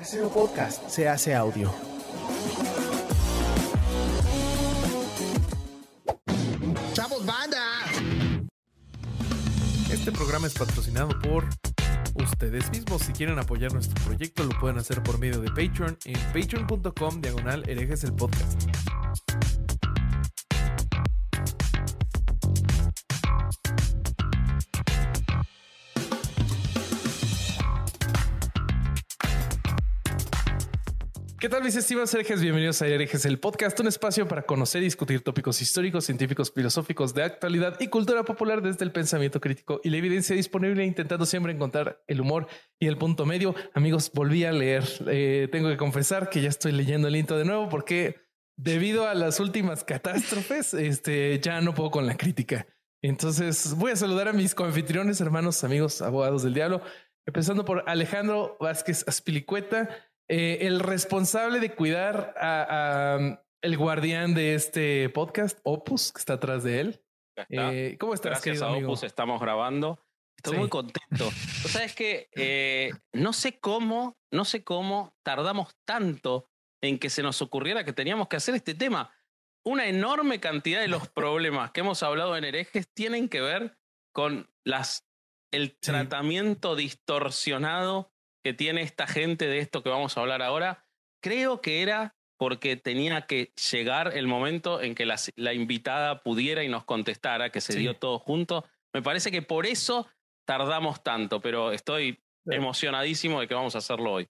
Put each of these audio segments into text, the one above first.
Casero Podcast se hace audio. ¡Chavos, banda! Este programa es patrocinado por ustedes mismos. Si quieren apoyar nuestro proyecto, lo pueden hacer por medio de Patreon en patreon.com diagonal herejes el podcast. ¿Qué tal mis estimados herejes? Bienvenidos a Herejes, el podcast, un espacio para conocer y discutir tópicos históricos, científicos, filosóficos de actualidad y cultura popular desde el pensamiento crítico y la evidencia disponible, intentando siempre encontrar el humor y el punto medio. Amigos, volví a leer. Eh, tengo que confesar que ya estoy leyendo el intro de nuevo porque debido a las últimas catástrofes, este, ya no puedo con la crítica. Entonces voy a saludar a mis coanfitriones, hermanos, amigos, abogados del diablo, empezando por Alejandro Vázquez Aspilicueta. Eh, el responsable de cuidar a, a, el guardián de este podcast, Opus, que está atrás de él. Está. Eh, ¿Cómo estás, Gracias querido a amigo? Opus estamos grabando. Estoy Sí. muy contento. Tú sabes que eh, no sé cómo, no sé cómo tardamos tanto en que se nos ocurriera que teníamos que hacer este tema. Una enorme cantidad de los problemas que hemos hablado en herejes tienen que ver con las el Sí. tratamiento distorsionado que tiene esta gente de esto que vamos a hablar ahora. Creo que era porque tenía que llegar el momento en que la, la invitada pudiera y nos contestara, que se Sí. dio todo junto. Me parece que por eso tardamos tanto, pero estoy Sí. emocionadísimo de que vamos a hacerlo hoy.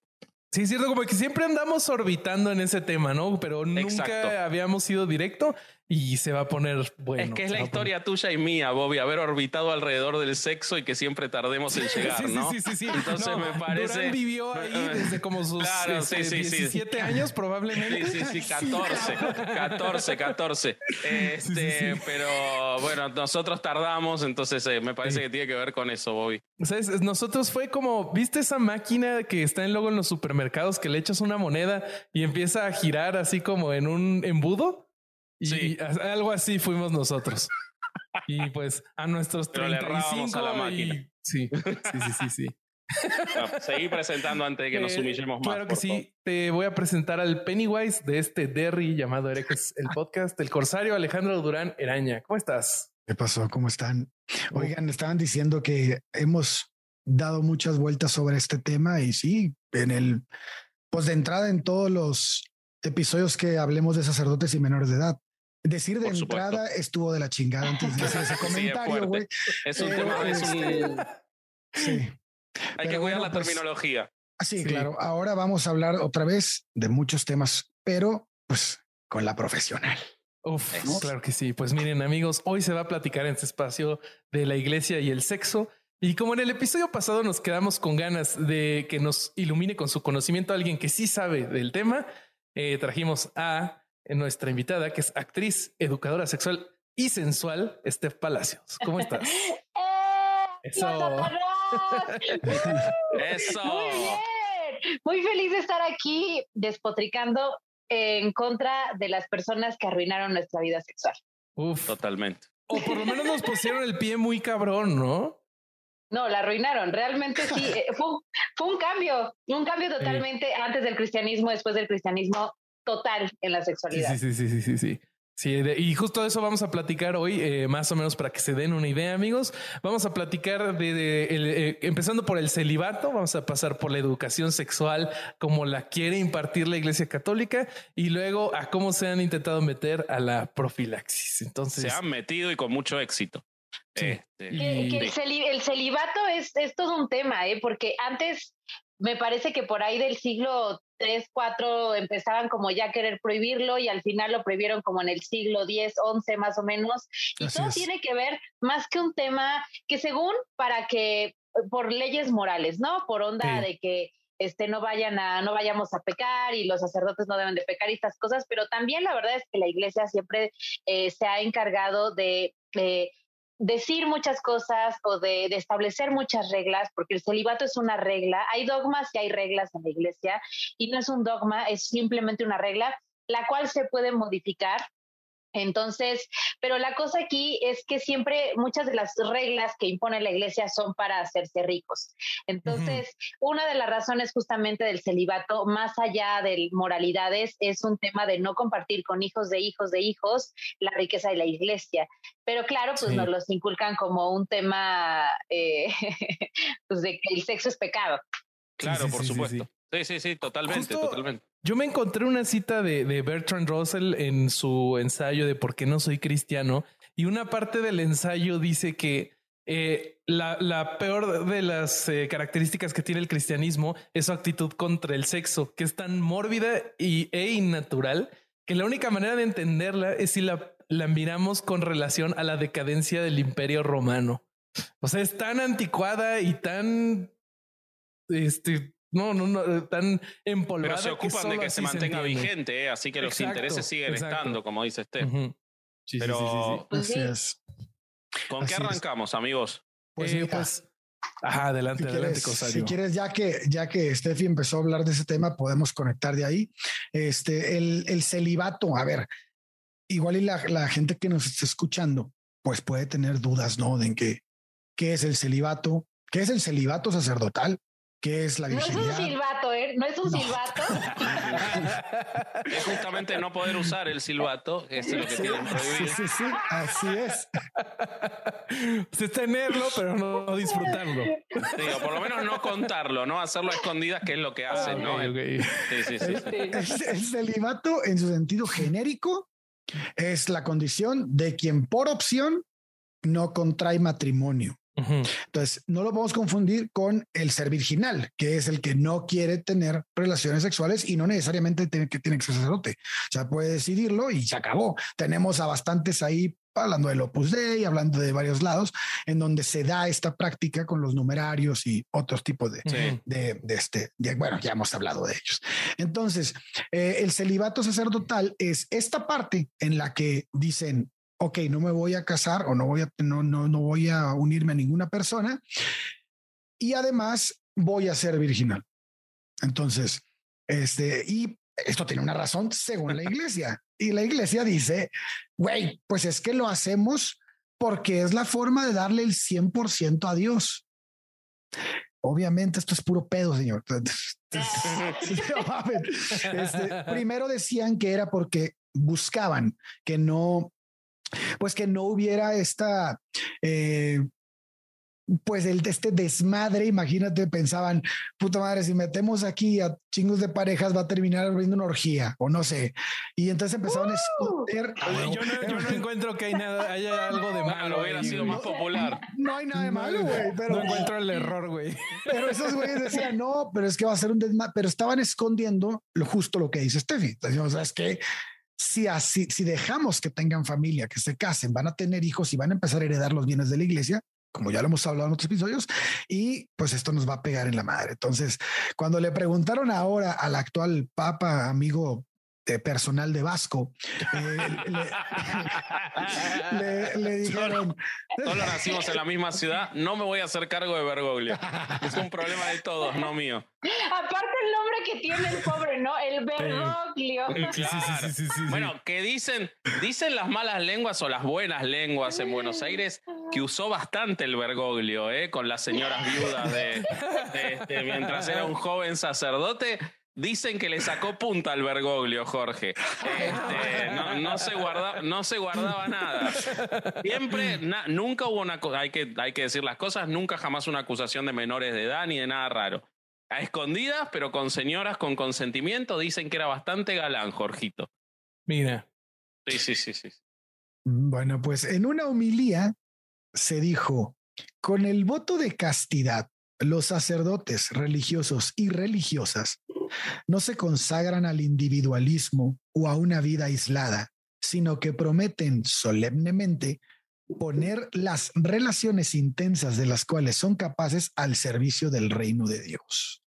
Sí, es cierto, como que siempre andamos orbitando en ese tema, ¿no? Pero nunca Exacto. habíamos ido directo y se va a poner bueno. es que es la poner- historia tuya y mía, Bobby, haber orbitado alrededor del sexo y que siempre tardemos en llegar, Sí, sí, ¿no? sí, sí, sí. Entonces No, me parece- Durán vivió ahí desde como sus Claro, este, sí. 17 años probablemente. Sí, sí, sí, 14, 14, 14. Este. Pero bueno, nosotros tardamos, entonces eh, me parece que tiene que ver con eso, Bobby. ¿Sabes? Nosotros fue como, ¿viste esa máquina que está en luego en los supermercados que le echas una moneda y empieza a girar así como en un embudo? Y Sí. algo así fuimos nosotros. Y pues a nuestros Pero le errábamos 35 a la y- máquina. Sí, sí, sí, sí, sí. No, seguí presentando antes de que nos Eh, humillemos más. Claro que sí. Te voy a presentar al Pennywise de este Derry llamado Herejes, el podcast, el corsario Alejandro Durán Eraña. ¿Cómo estás? ¿Qué pasó? ¿Cómo están? Oigan, estaban diciendo que hemos dado muchas vueltas sobre este tema y sí, en el, pues de entrada en todos los episodios que hablemos de sacerdotes y menores de edad. Decir de Por supuesto. entrada estuvo de la chingada antes de hacer ese comentario, güey. Es un Pero, tema, es un- este, Sí. hay pero que cuidar bueno, la pues, terminología. Sí, Sí. claro. Ahora vamos a hablar otra vez de muchos temas, pero pues con la profesional. Uf, claro que sí. Pues miren, amigos, hoy se va a platicar en este espacio de la iglesia y el sexo. Y como en el episodio pasado nos quedamos con ganas de que nos ilumine con su conocimiento alguien que sí sabe del tema, eh, trajimos a nuestra invitada, que es actriz, educadora sexual y sensual, Steph Palacios. ¿Cómo estás? ¡Eh! Eso. Eso. Muy bien. Muy feliz de estar aquí despotricando en contra de las personas que arruinaron nuestra vida sexual. Uf. Totalmente. O por lo menos nos pusieron el pie muy cabrón, ¿no? No, la arruinaron. Realmente sí. eh, fue, fue un cambio, un cambio totalmente antes del cristianismo, después del cristianismo, total en la sexualidad. sí, sí, sí, sí, sí, sí. Y justo de eso vamos a platicar hoy, eh, más o menos para que se den una idea, amigos. Vamos a platicar de, de- el, eh, empezando por el celibato, vamos a pasar por la educación sexual como la quiere impartir la Iglesia Católica y luego a cómo se han intentado meter a la profilaxis. Entonces, Se han metido y con mucho éxito. Sí. Este, Que, que el celibato es, es todo un tema, ¿eh? porque antes me parece que por ahí del siglo 3, 4 empezaban como ya a querer prohibirlo y al final lo prohibieron como en el siglo 10, 11 más o menos. Y Así todo es. tiene que ver más que un tema que según para que, por leyes morales, ¿no? Por onda Sí. de que este, no vayan a, no vayamos a pecar y los sacerdotes no deben de pecar y estas cosas, pero también la verdad es que la iglesia siempre eh, se ha encargado de eh, decir muchas cosas o de, establecer muchas reglas, porque el celibato es una regla. Hay dogmas y hay reglas en la iglesia y no es un dogma, es simplemente una regla, la cual se puede modificar Entonces, pero la cosa aquí es que siempre muchas de las reglas que impone la iglesia son para hacerse ricos. Entonces, una de las razones justamente del celibato, más allá de moralidades, es un tema de no compartir con hijos de hijos de hijos la riqueza de la iglesia. Pero claro, pues nos los inculcan como un tema eh, pues de que el sexo es pecado. Claro, por supuesto. Sí, sí, sí, totalmente, totalmente. Yo me encontré una cita de, de, Bertrand Russell en su ensayo de por qué no soy cristiano y una parte del ensayo dice que eh, la, la, peor de las eh, características que tiene el cristianismo es su actitud contra el sexo, que es tan mórbida y, e innatural que la única manera de entenderla es si la, la miramos con relación a la decadencia del imperio romano. O sea, es tan anticuada y tan este, no, no, no, eh, tan empolvada. Pero se ocupan de que se mantenga vigente, ¿eh? así que los intereses siguen estando, como dice este. Pero, ¿con qué arrancamos, amigos? Pues, eh, pues Ajá, adelante, adelante, Si quieres, ya que, ya que Steffi empezó a hablar de ese tema, podemos conectar de ahí. Este, el, el celibato, a ver, igual y la, la, gente que nos está escuchando, pues puede tener dudas, ¿no? De en qué, qué es el celibato, qué es el celibato sacerdotal, ¿Qué es la virginidad? No es un silbato, ¿eh? No es un silbato. es justamente no poder usar el silbato, es lo que tienen prohibido. Sí, sí, sí, así es. es tenerlo, pero no disfrutarlo. Digo, por lo menos no contarlo, no hacerlo a escondidas, que es lo que hacen, ¿no? Sí, sí, sí. El, el celibato, en su sentido genérico, es la condición de quien por opción no contrae matrimonio. Entonces, no lo podemos confundir con el ser virginal, que es el que no quiere tener relaciones sexuales y no necesariamente tiene que, tiene que ser sacerdote. O sea, puede decidirlo y se acabó. Tenemos a bastantes ahí hablando del Opus Dei, hablando de varios lados, en donde se da esta práctica con los numerarios y otros tipos de, de, este, bueno, ya hemos hablado de ellos. Entonces, eh, el celibato sacerdotal es esta parte en la que dicen, ok, no me voy a casar o no voy a, no, no, no voy a unirme a ninguna persona y además voy a ser virginal. Entonces, este, y esto tiene una razón según la iglesia. Y la iglesia dice, güey, pues es que lo hacemos porque es la forma de darle el 100% a Dios. Obviamente esto es puro pedo, señor. Este, primero decían que era porque buscaban que no pues que no hubiera esta, eh, pues el, este desmadre, imagínate, pensaban, puta madre, si metemos aquí a chingos de parejas va a terminar abriendo una orgía o no sé. Y entonces empezaron a esconder. yo, no, encuentro que hay nada, haya algo de malo. hubiera sido más popular. No hay nada de malo, güey. Pero no encuentro el error, güey. Pero esos güeyes decían, no, pero es que va a ser un desmadre, pero estaban escondiendo lo justo lo que dice Steffi. Entonces, es que si así, si dejamos que tengan familia, que se casen, van a tener hijos y van a empezar a heredar los bienes de la iglesia, como ya lo hemos hablado en otros episodios, y pues esto nos va a pegar en la madre. Entonces, cuando le preguntaron ahora al actual papa, amigo personal de Vasco. Eh, le, dijeron. Todos nacimos en la misma ciudad. No me voy a hacer cargo de Bergoglio. Es un problema de todos, no mío. Aparte, el nombre que tiene el pobre, ¿no? El Bergoglio. bueno, que dicen, dicen las malas lenguas o las buenas lenguas en Buenos Aires que usó bastante el Bergoglio, ¿eh? Con las señoras viudas de, este, mientras era un joven sacerdote Dicen que le sacó punta al Bergoglio, Jorge. Este, no, se guarda, no se guardaba nada. Siempre, nunca hubo una hay que, hay que decir las cosas, nunca jamás una acusación de menores de edad ni de nada raro. A escondidas, pero con señoras con consentimiento, dicen que era bastante galán, Jorgito. Mira. Sí, sí, sí, sí. Bueno, pues en una homilía se dijo, con el voto de castidad, los sacerdotes religiosos y religiosas no se consagran al individualismo o a una vida aislada, sino que prometen solemnemente poner las relaciones intensas de las cuales son capaces al servicio del reino de Dios.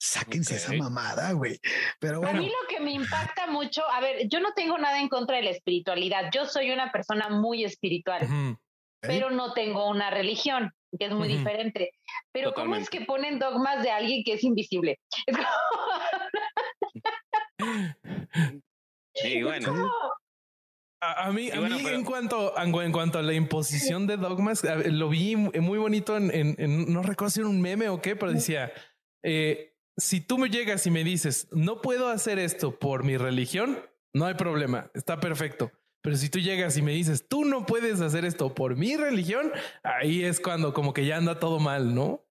Sáquense esa mamada, güey. Pero bueno. A mí lo que me impacta mucho, a ver, yo no tengo nada en contra de la espiritualidad. Yo soy una persona muy espiritual, pero no tengo una religión que es muy diferente. Pero ¿cómo es que ponen dogmas de alguien que es invisible? sí, bueno. A, mí, a mí en, cuanto, en cuanto a la imposición de dogmas, lo vi muy bonito en, en, no recuerdo si era un meme o qué, pero decía, eh, si tú me llegas y me dices, no puedo hacer esto por mi religión, no hay problema, está perfecto. Pero si tú llegas y me dices, tú no puedes hacer esto por mi religión, ahí es cuando como que ya anda todo mal, ¿no?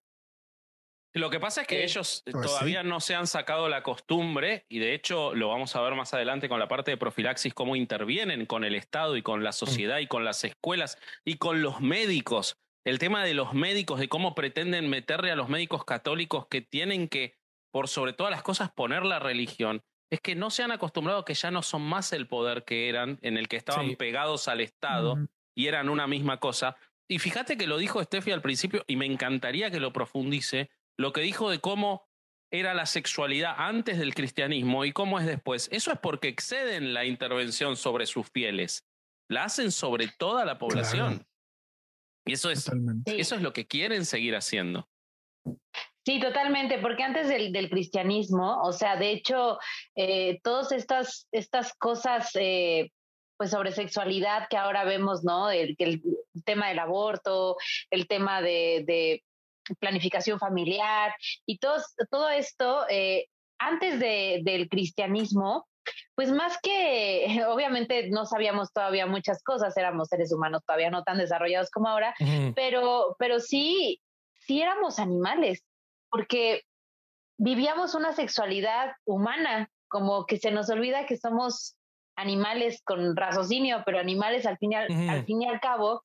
Lo que pasa es que ellos pues todavía no se han sacado la costumbre, y de hecho lo vamos a ver más adelante con la parte de profilaxis, cómo intervienen con el Estado y con la mm. sociedad y con las escuelas y con los médicos. El tema de los médicos, de cómo pretenden meterle a los médicos católicos que tienen que, por sobre todas las cosas, poner la religión, es que no se han acostumbrado que ya no son más el poder que eran, en el que estaban pegados al Estado y eran una misma cosa. Y fíjate que lo dijo Steffi al principio, y me encantaría que lo profundice, lo que dijo de cómo era la sexualidad antes del cristianismo y cómo es después. Eso es porque exceden la intervención sobre sus fieles. La hacen sobre toda la población. Y eso es, eso es lo que quieren seguir haciendo. Sí, totalmente, porque antes del, del cristianismo, o sea, de hecho, eh, todas estas, estas cosas, eh, pues sobre sexualidad que ahora vemos, ¿no? El, el tema del aborto, el tema de, de planificación familiar y todo, todo esto, eh, antes de, del cristianismo, pues más que, obviamente no sabíamos todavía muchas cosas, éramos seres humanos todavía no tan desarrollados como ahora, pero, pero sí, sí éramos animales, porque vivíamos una sexualidad humana, como que se nos olvida que somos animales con raciocinio, pero animales al fin al, fin y al cabo,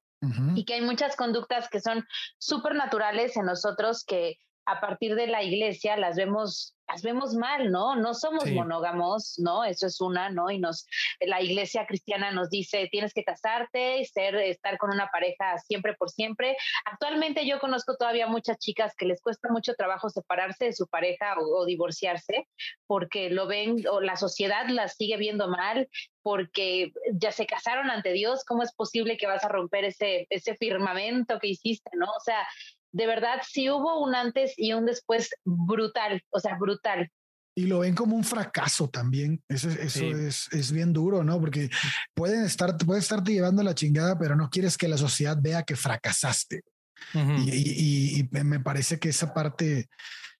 y que hay muchas conductas que son súper naturales en nosotros que a partir de la iglesia las vemos las vemos mal, ¿no? No somos monógamos, ¿no? Eso es una, ¿no? Y nos la iglesia cristiana nos dice, tienes que casarte y ser estar con una pareja siempre por siempre. Actualmente yo conozco todavía muchas chicas que les cuesta mucho trabajo separarse de su pareja o, divorciarse porque lo ven o la sociedad las sigue viendo mal porque ya se casaron ante Dios, ¿cómo es posible que vas a romper ese ese firmamento que hiciste, ¿no? O sea, de verdad sí hubo un antes y un después brutal, o sea, brutal. Y lo ven como un fracaso también. Eso, eso es, es, bien duro, ¿no? Porque pueden estar, puede estarte llevando la chingada, pero no quieres que la sociedad vea que fracasaste. y, y, me parece que esa parte,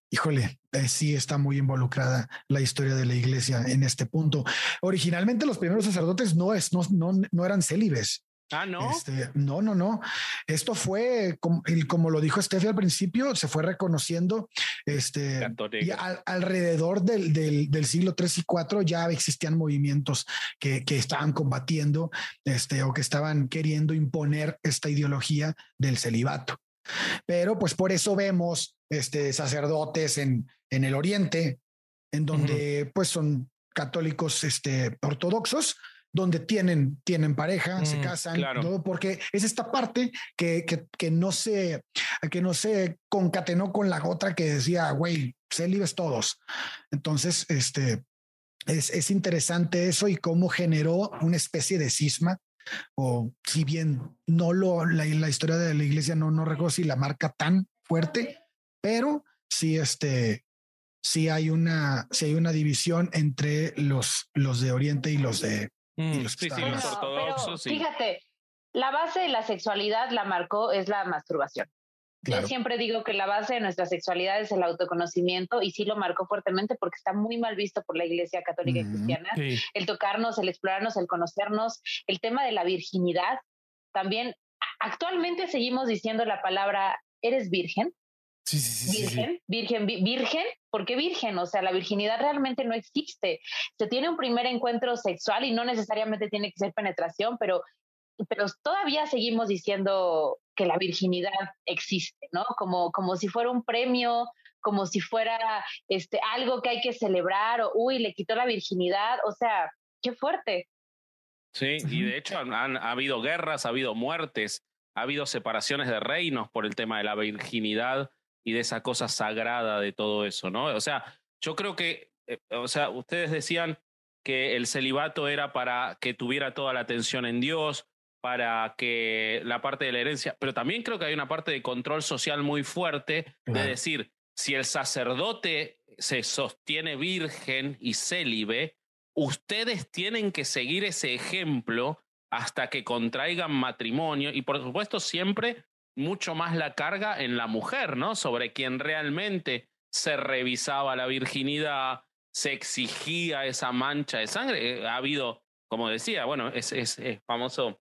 híjole, eh, sí está muy involucrada la historia de la iglesia en este punto. Originalmente los primeros sacerdotes no, es, no, no, no eran célibes. Ah, no. Este, no, no, no. Esto fue como, como lo dijo Steffi al principio, se fue reconociendo este y alrededor del, del, siglo 3 y 4 ya existían movimientos que, que, estaban combatiendo este, o que estaban queriendo imponer esta ideología del celibato. Pero pues por eso vemos este, sacerdotes en, en el oriente, en donde pues son católicos este, ortodoxos, donde tienen, tienen pareja, se mm, casan, todo porque es esta parte que, que, que, no se, que no se concatenó con la otra que decía, güey, se libres todos. Entonces, este, es, es interesante eso y cómo generó una especie de cisma o si bien no lo, la, la historia de la iglesia no, no recuerdo si la marca tan fuerte, pero sí, este, sí hay una, sí hay una división entre los, los de Oriente y los de, Mm, sí, sí, los ortodoxos. Fíjate, la base de la sexualidad la marcó es la masturbación. Yo siempre digo que la base de nuestra sexualidad es el autoconocimiento y sí lo marcó fuertemente porque está muy mal visto por la Iglesia Católica y Cristiana. El tocarnos, el explorarnos, el conocernos, el tema de la virginidad. También actualmente seguimos diciendo la palabra eres virgen Sí, sí, sí. Virgen, virgen, virgen, ¿por qué virgen? O sea, la virginidad realmente no existe. Se tiene un primer encuentro sexual y no necesariamente tiene que ser penetración, pero, pero todavía seguimos diciendo que la virginidad existe, ¿no? Como, como si fuera un premio, como si fuera este, algo que hay que celebrar, o uy, le quitó la virginidad. O sea, qué fuerte. Sí, y de hecho han, ha habido guerras, ha habido muertes, ha habido separaciones de reinos por el tema de la virginidad y de esa cosa sagrada de todo eso, ¿no? O sea, yo creo que, eh, o sea, ustedes decían que el celibato era para que tuviera toda la atención en Dios, para que la parte de la herencia, pero también creo que hay una parte de control social muy fuerte de decir, si el sacerdote se sostiene virgen y célibe, ustedes tienen que seguir ese ejemplo hasta que contraigan matrimonio y por supuesto siempre mucho más la carga en la mujer, ¿no? Sobre quien realmente se revisaba la virginidad, se exigía esa mancha de sangre. Eh, ha habido, como decía, bueno, es, es, es famoso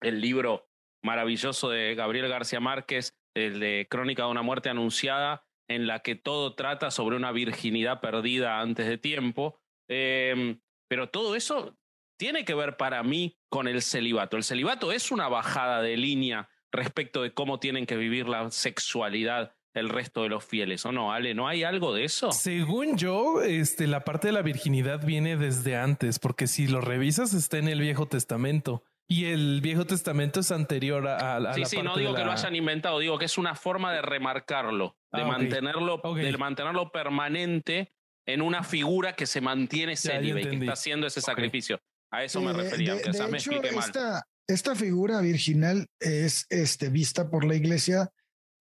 el libro maravilloso de Gabriel García Márquez, el de Crónica de una muerte anunciada, en la que todo trata sobre una virginidad perdida antes de tiempo. Em, pero todo eso tiene que ver para mí con el celibato. El celibato es una bajada de línea respecto de cómo tienen que vivir la sexualidad el resto de los fieles, ¿o no, Ale? ¿No hay algo de eso? Según yo, este, la parte de la virginidad viene desde antes, porque si lo revisas está en el Viejo Testamento. Y el Viejo Testamento es anterior a, a sí, la sí, no digo que lo hayan inventado, digo que es una forma de remarcarlo, de Ah, mantenerlo, Ok. de mantenerlo permanente en una figura que se mantiene célibe y que está haciendo ese Ok. sacrificio. A eso Sí, me de- refería, de- aunque de me hecho, expliqué mal. Esta, esta figura virginal es este, vista por la iglesia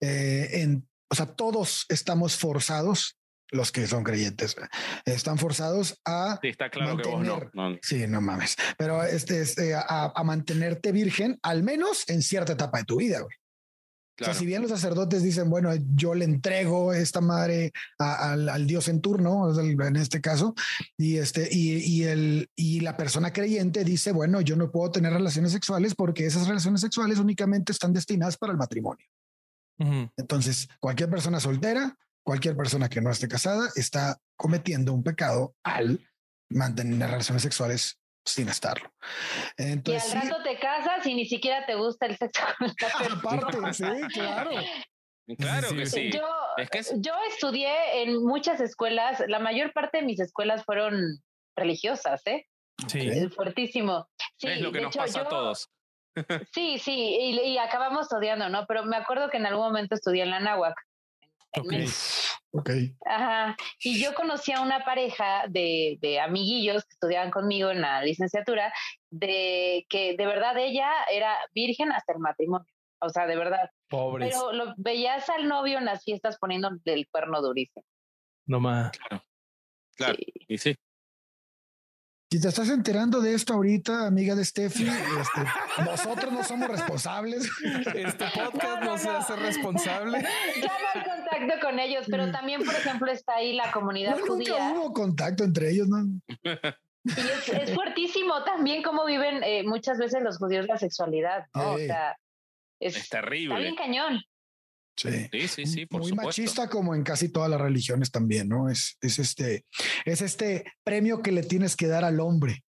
eh, en, o sea, todos estamos forzados, los que son creyentes, están forzados a, Sí, está claro que vos no. mantener- no. sí, no mames, pero este, este, a, a mantenerte virgen, al menos en cierta etapa de tu vida, güey. O sea, si bien los sacerdotes dicen, bueno, yo le entrego esta madre a- al, al Dios en turno, en este caso, y este, y, y el, y la persona creyente dice, bueno, yo no puedo tener relaciones sexuales porque esas relaciones sexuales únicamente están destinadas para el matrimonio. Entonces, cualquier persona soltera, cualquier persona que no esté casada, está cometiendo un pecado al mantener relaciones sexuales sin estarlo. Y Entonces, al sí, rato te casas y ni siquiera te gusta el sexo aparte, sí, claro. Claro Sí, que sí. sí. Yo, Es que es- yo estudié en muchas escuelas, la mayor parte de mis escuelas fueron religiosas, ¿eh? Sí. Es fuertísimo. Sí, es lo que nos hecho, pasa a todos. Sí, sí, y, y acabamos odiando, ¿no? Pero me acuerdo que en algún momento estudié en la náhuac. en Ok. Ajá. Y yo conocí a una pareja de, de amiguillos que estudiaban conmigo en la licenciatura, de que de verdad ella era virgen hasta el matrimonio. O sea, de verdad. Pobres. Pero lo veías al novio en las fiestas poniendo el cuerno durísimo. No más. Claro. Sí. Y sí. Si te estás enterando de esto ahorita, amiga de Steffi, este, nosotros no somos responsables. Este podcast No, no, no, se no. hace responsable. Ya no hay contacto con ellos, pero también, por ejemplo, está ahí la comunidad No, nunca judía. hubo contacto entre ellos, ¿no? Y es, es fuertísimo también cómo viven eh, muchas veces los judíos la sexualidad, ¿no? Sí. O sea, es, Es está terrible. bien cañón. Sí. Sí, sí, sí, por Muy supuesto. machista como en casi todas las religiones también, ¿no? Es, es este, es este premio que le tienes que dar al hombre.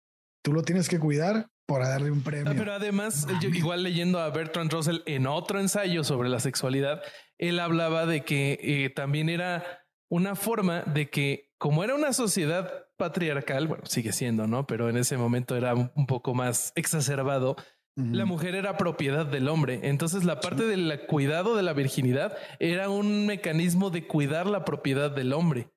Tú lo tienes que cuidar para darle un Ah, premio. Pero además, yo igual leyendo a Bertrand Russell en otro ensayo sobre la sexualidad, él hablaba de que eh, también era una forma de que, como era una sociedad patriarcal, bueno, sigue siendo, ¿no? Pero en ese momento era un un poco más exacerbado. La mujer era propiedad del hombre. Entonces la parte del cuidado de la virginidad era un mecanismo de cuidar la propiedad del hombre.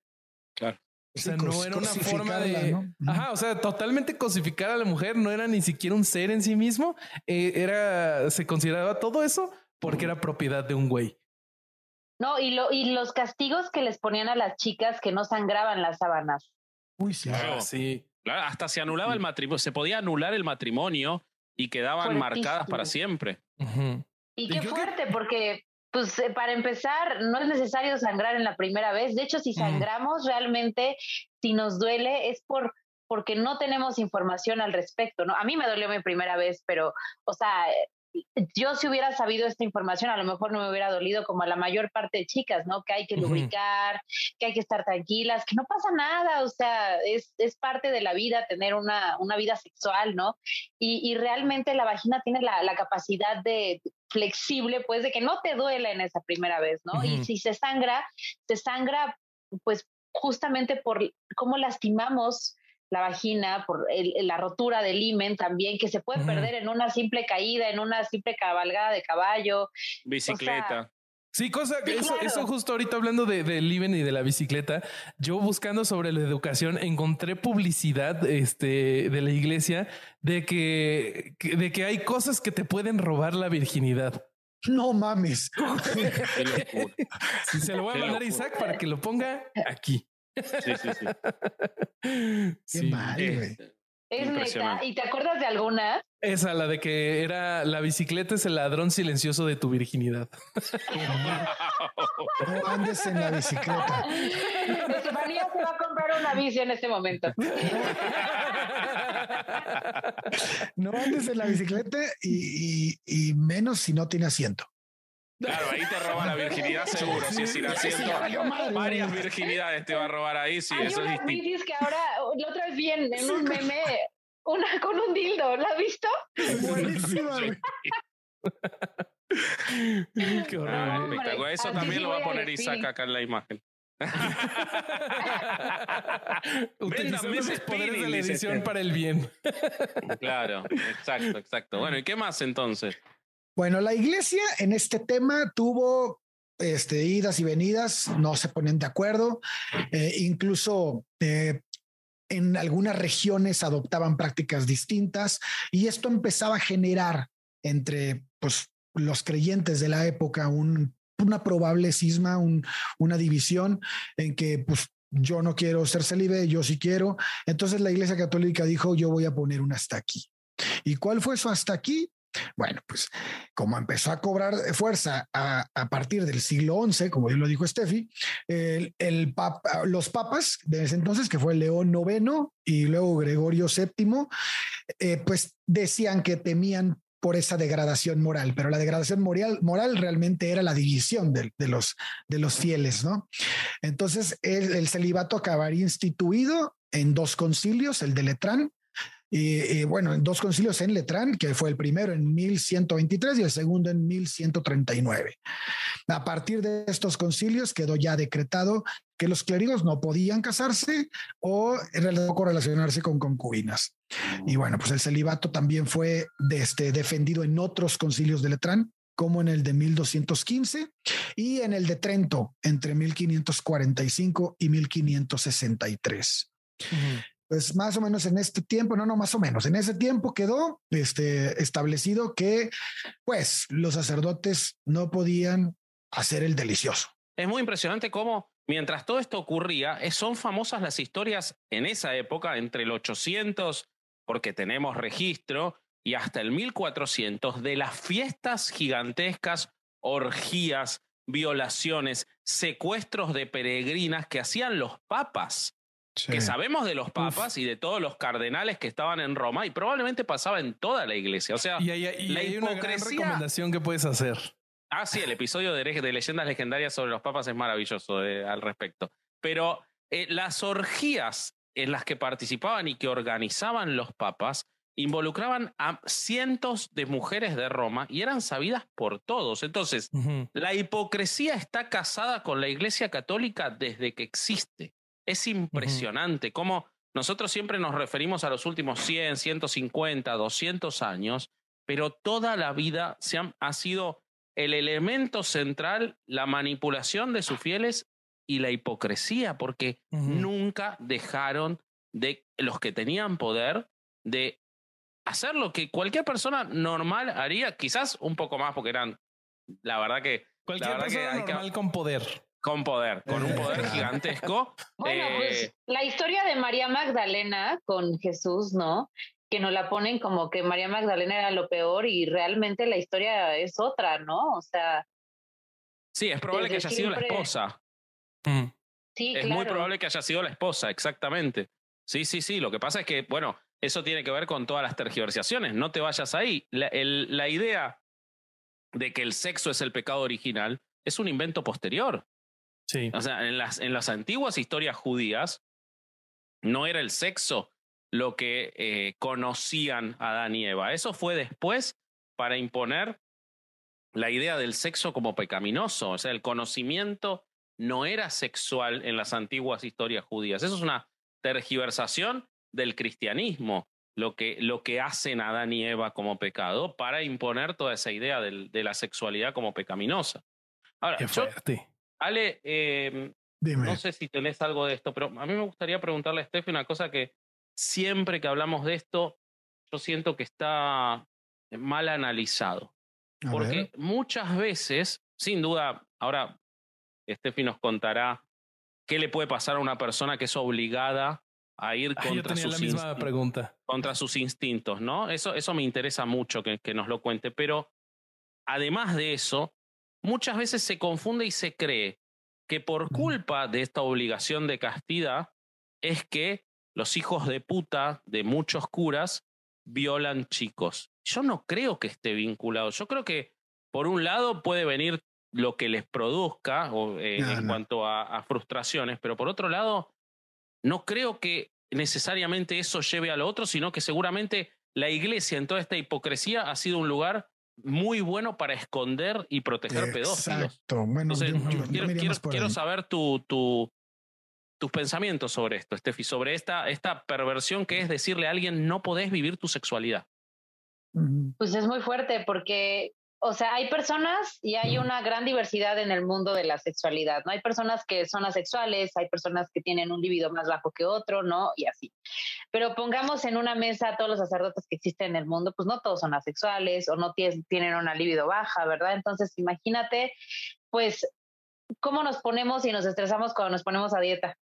Claro. O sea, Sí, no era una forma de... Ajá, o sea, totalmente cosificar a la mujer, no era ni siquiera un ser en sí mismo, eh, era, se consideraba todo eso porque era propiedad de un güey. No, y, lo, y los castigos que les ponían a las chicas que no sangraban las sábanas. Uy, sí. Claro. Sí. Claro, hasta se anulaba el matrimonio, se podía anular el matrimonio y quedaban marcadas para siempre. Y Y qué que- fuerte, porque, pues, eh, para empezar, no es necesario sangrar en la primera vez. De hecho, si sangramos realmente, si nos duele, es por porque no tenemos información al respecto, ¿no? A mí me dolió mi primera vez, pero, o sea, yo si hubiera sabido esta información, a lo mejor no me hubiera dolido como a la mayor parte de chicas, ¿no? Que hay que lubricar, que hay que estar tranquilas, que no pasa nada, o sea, es, es parte de la vida tener una, una vida sexual, ¿no? Y, y realmente la vagina tiene la, la capacidad de flexible, pues, de que no te duela en esa primera vez, ¿no? Y si se sangra, se sangra, pues, justamente por cómo lastimamos la vagina, por el- la rotura del himen también, que se puede perder en una simple caída, en una simple cabalgada de caballo. Bicicleta. Sí, cosa que Sí, eso, claro. eso justo ahorita hablando de, del IBEN y de la bicicleta, yo buscando sobre la educación encontré publicidad este, de la iglesia de que, de que hay cosas que te pueden robar la virginidad. No mames. Qué locura. Si se lo voy a Qué mandar a. Isaac para que lo ponga aquí. Sí, sí, sí. Qué Sí. mal, güey. Eh, Es neta. ¿Y te acuerdas de alguna? Esa, la de que era la bicicleta es el ladrón silencioso de tu virginidad. No andes en la bicicleta. Estefanía se va a comprar una bici en este momento. No andes en la bicicleta y, y- y menos si no tiene asiento. Claro, ahí te roba la virginidad seguro, si es madre, Varias virginidades te va a robar ahí, sí, Hay eso es distinto. que ahora, la otra vez vi en, un meme, una con un dildo, ¿la has visto? Buenísima. Qué Ah, horrible. espectacular. Eso así también sí lo va a poner Isaac acá en la imagen. Utilizando los poderes de la edición este. para el bien. Claro, exacto, exacto. Bueno, ¿y qué más entonces? Bueno, la iglesia en este tema tuvo este, idas y venidas, no se ponen de acuerdo, eh, incluso eh, en algunas regiones adoptaban prácticas distintas y esto empezaba a generar entre pues, los creyentes de la época un, una probable cisma, un- una división en que pues yo no quiero ser célibe, yo sí quiero. Entonces la iglesia católica dijo yo voy a poner un hasta aquí. ¿Y cuál fue eso hasta aquí? Bueno, pues como empezó a cobrar fuerza a, partir del siglo XI, como bien lo dijo Steffi, los papas de ese entonces, que fue León IX y luego Gregorio VII, eh, pues decían que temían por esa degradación moral, pero la degradación moral, moral realmente era la división de, de los, de los fieles, ¿no? Entonces el, el celibato acabaría instituido en dos concilios, el de Letrán y, y, bueno, en dos concilios en Letrán, que fue el primero en 1123 y el segundo en 1139. A partir de estos concilios quedó ya decretado que los clérigos no podían casarse o tampoco relacionarse con concubinas. Y bueno, pues el celibato también fue de este, defendido en otros concilios de Letrán, como en el de 1215 y en el de Trento entre 1545 y 1563 pues más o menos en este tiempo, no, no, más o menos, en ese tiempo quedó este, establecido que pues los sacerdotes no podían hacer el delicioso. Es muy impresionante cómo, mientras todo esto ocurría, eh, son famosas las historias en esa época, entre el 800, porque tenemos registro, y hasta el 1400, de las fiestas gigantescas, orgías, violaciones, secuestros de peregrinas que hacían los papas. Que sabemos de los papas y de todos los cardenales que estaban en Roma y probablemente pasaba en toda la iglesia. O sea, Y hay, y la hay una gran recomendación que puedes hacer. Ah, sí, el episodio de, de Leyendas Legendarias sobre los papas es maravilloso eh, al respecto. Pero eh, las orgías en las que participaban y que organizaban los papas involucraban a cientos de mujeres de Roma y eran sabidas por todos. Entonces, la hipocresía está casada con la Iglesia Católica desde que existe. Es impresionante cómo nosotros siempre nos referimos a los últimos 100, 150, 200 años, pero toda la vida se han- ha sido el elemento central la manipulación de sus fieles y la hipocresía, porque nunca dejaron de los que tenían poder de hacer lo que cualquier persona normal haría, quizás un poco más, porque eran, la verdad que Cualquier verdad persona que- normal con poder. Con poder, con un poder gigantesco. Bueno, eh, pues la historia de María Magdalena con Jesús, ¿no? Que nos la ponen como que María Magdalena era lo peor y realmente la historia es otra, ¿no? O sea, sí, es probable que haya sido la esposa. Mm. sí, Es claro. muy probable que haya sido la esposa, exactamente. Sí, sí, sí. Lo que pasa es que, bueno, eso tiene que ver con todas las tergiversaciones. No te vayas ahí. La, el- la idea de que el sexo es el pecado original es un invento posterior. Sí. O sea, en las, en las antiguas historias judías no era el sexo lo que eh, conocían Adán y Eva. Eso fue después para imponer la idea del sexo como pecaminoso. O sea, el conocimiento no era sexual en las antiguas historias judías. Eso es una tergiversación del cristianismo, lo que, lo que hacen Adán y Eva como pecado para imponer toda esa idea del- de la sexualidad como pecaminosa. Ahora, Qué yo, fuerte. Ale, eh, Dime. no sé si tenés algo de esto, pero a mí me gustaría preguntarle a Steffi una cosa que siempre que hablamos de esto, yo siento que está mal analizado. A Porque ver. muchas veces, sin duda, ahora Steffi nos contará qué le puede pasar a una persona que es obligada a ir Ah, contra tenía la sus misma instintos pregunta. contra sus instintos, ¿no? Eso, eso me interesa mucho que, que nos lo cuente, pero además de eso, muchas veces se confunde y se cree que por culpa de esta obligación de castidad es que los hijos de puta de muchos curas violan chicos. Yo no creo que esté vinculado. Yo creo que por un lado puede venir lo que les produzca o, eh, No, en no. cuanto a, a frustraciones, pero por otro lado, no creo que necesariamente eso lleve a lo otro, sino que seguramente la iglesia en toda esta hipocresía ha sido un lugar muy bueno para esconder y proteger pedófilos. Exacto. Bueno, Entonces, yo- quiero, saber tu, tu- tus pensamientos sobre esto, Steffi, sobre esta, esta perversión que es decirle a alguien no podés vivir tu sexualidad. Pues es muy fuerte porque, o sea, hay personas y hay una gran diversidad en el mundo de la sexualidad, ¿no? Hay personas que son asexuales, hay personas que tienen un libido más bajo que otro, ¿no? Y así. Pero pongamos en una mesa a todos los sacerdotes que existen en el mundo, pues no todos son asexuales o no tie- tienen una libido baja, ¿verdad? Entonces, imagínate, pues, cómo nos ponemos y nos estresamos cuando nos ponemos a dieta.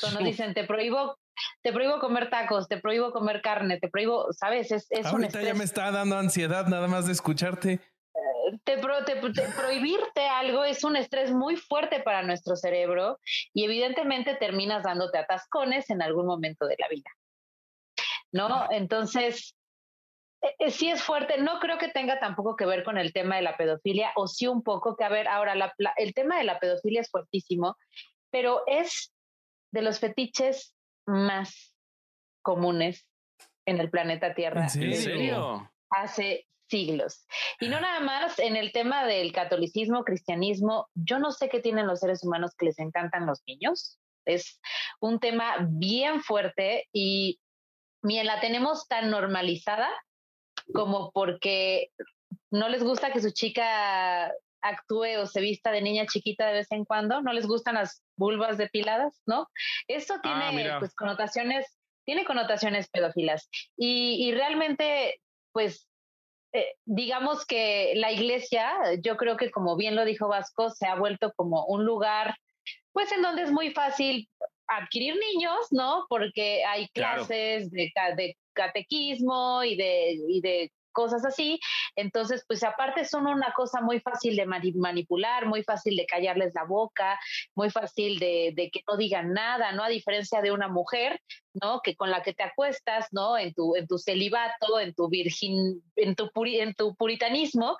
Cuando dicen, te prohíbo, te prohíbo comer tacos, te prohíbo comer carne, te prohíbo, ¿sabes? Es, es un Ahorita ya me está dando ansiedad nada más de escucharte. te, pro- te- te- prohibirte algo es un estrés muy fuerte para nuestro cerebro y evidentemente terminas dándote atascones en algún momento de la vida. ¿No? Entonces, eh, eh, sí es fuerte. No creo que tenga tampoco que ver con el tema de la pedofilia, o sí un poco que, a ver, ahora la- la- el tema de la pedofilia es fuertísimo, pero es de los fetiches más comunes en el planeta Tierra. ¿En serio? ¿En serio? hace siglos. Y no nada más en el tema del catolicismo, cristianismo, yo no sé qué tienen los seres humanos que les encantan los niños. Es un tema bien fuerte y ni la tenemos tan normalizada como porque no les gusta que su chica actúe o se vista de niña chiquita de vez en cuando, no les gustan las vulvas depiladas, ¿no? Esto tiene mira. pues connotaciones, tiene connotaciones pedófilas y, y realmente pues eh, digamos que la iglesia, yo creo que como bien lo dijo Vasco, se ha vuelto como un lugar, pues en donde es muy fácil adquirir niños, ¿no? Porque hay Claro. clases de, de catequismo y de, y de cosas así. Entonces, pues aparte son una cosa muy fácil de mani- manipular, muy fácil de callarles la boca, muy fácil de, de que no digan nada, ¿no? A diferencia de una mujer, ¿no? Que con la que te acuestas, ¿no? En tu, en tu celibato, en tu virgin, en tu, puri- en tu puritanismo.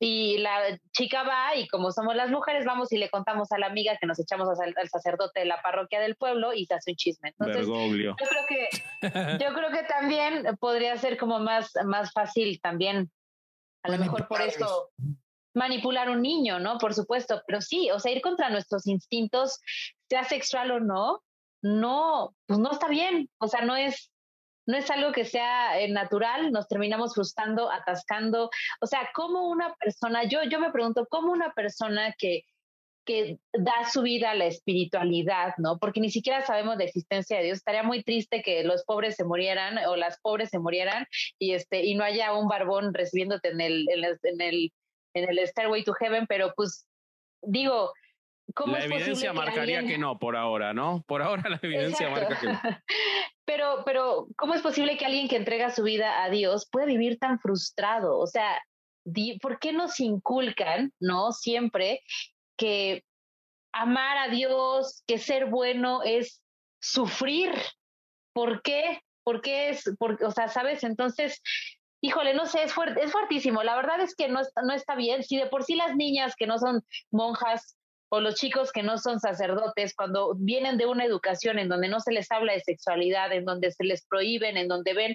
Y la chica va y como somos las mujeres, vamos y le contamos a la amiga que nos echamos al, al sacerdote de la parroquia del pueblo y se hace un chisme. Entonces, Bergoglio. yo creo que yo creo que también podría ser como más más fácil también a lo mejor por eso manipular un niño, ¿no? Por supuesto, pero sí, o sea, ir contra nuestros instintos, sea sexual o no, no, pues no está bien, o sea, no es no es algo que sea eh, natural, nos terminamos frustrando, atascando, o sea, cómo una persona, yo yo me pregunto cómo una persona que que da su vida a la espiritualidad, ¿no? Porque ni siquiera sabemos de existencia de Dios. Estaría muy triste que los pobres se murieran o las pobres se murieran y este y no haya un barbón recibiéndote en el en el en el, en el Stairway to Heaven, pero pues digo, ¿cómo La evidencia marcaría alguien- que no por ahora, ¿no? Por ahora la evidencia Exacto. marca que no. Pero, pero, ¿cómo es posible que alguien que entrega su vida a Dios puede vivir tan frustrado? O sea, ¿por qué nos inculcan, no? Siempre que amar a Dios, que ser bueno es sufrir. ¿Por qué? ¿Por qué es? Por, o sea, ¿sabes? Entonces, híjole, no sé, es, fuert- es fuertísimo. La verdad es que no, está- no está bien. Si de por sí las niñas que no son monjas o los chicos que no son sacerdotes, cuando vienen de una educación en donde no se les habla de sexualidad, en donde se les prohíben, en donde ven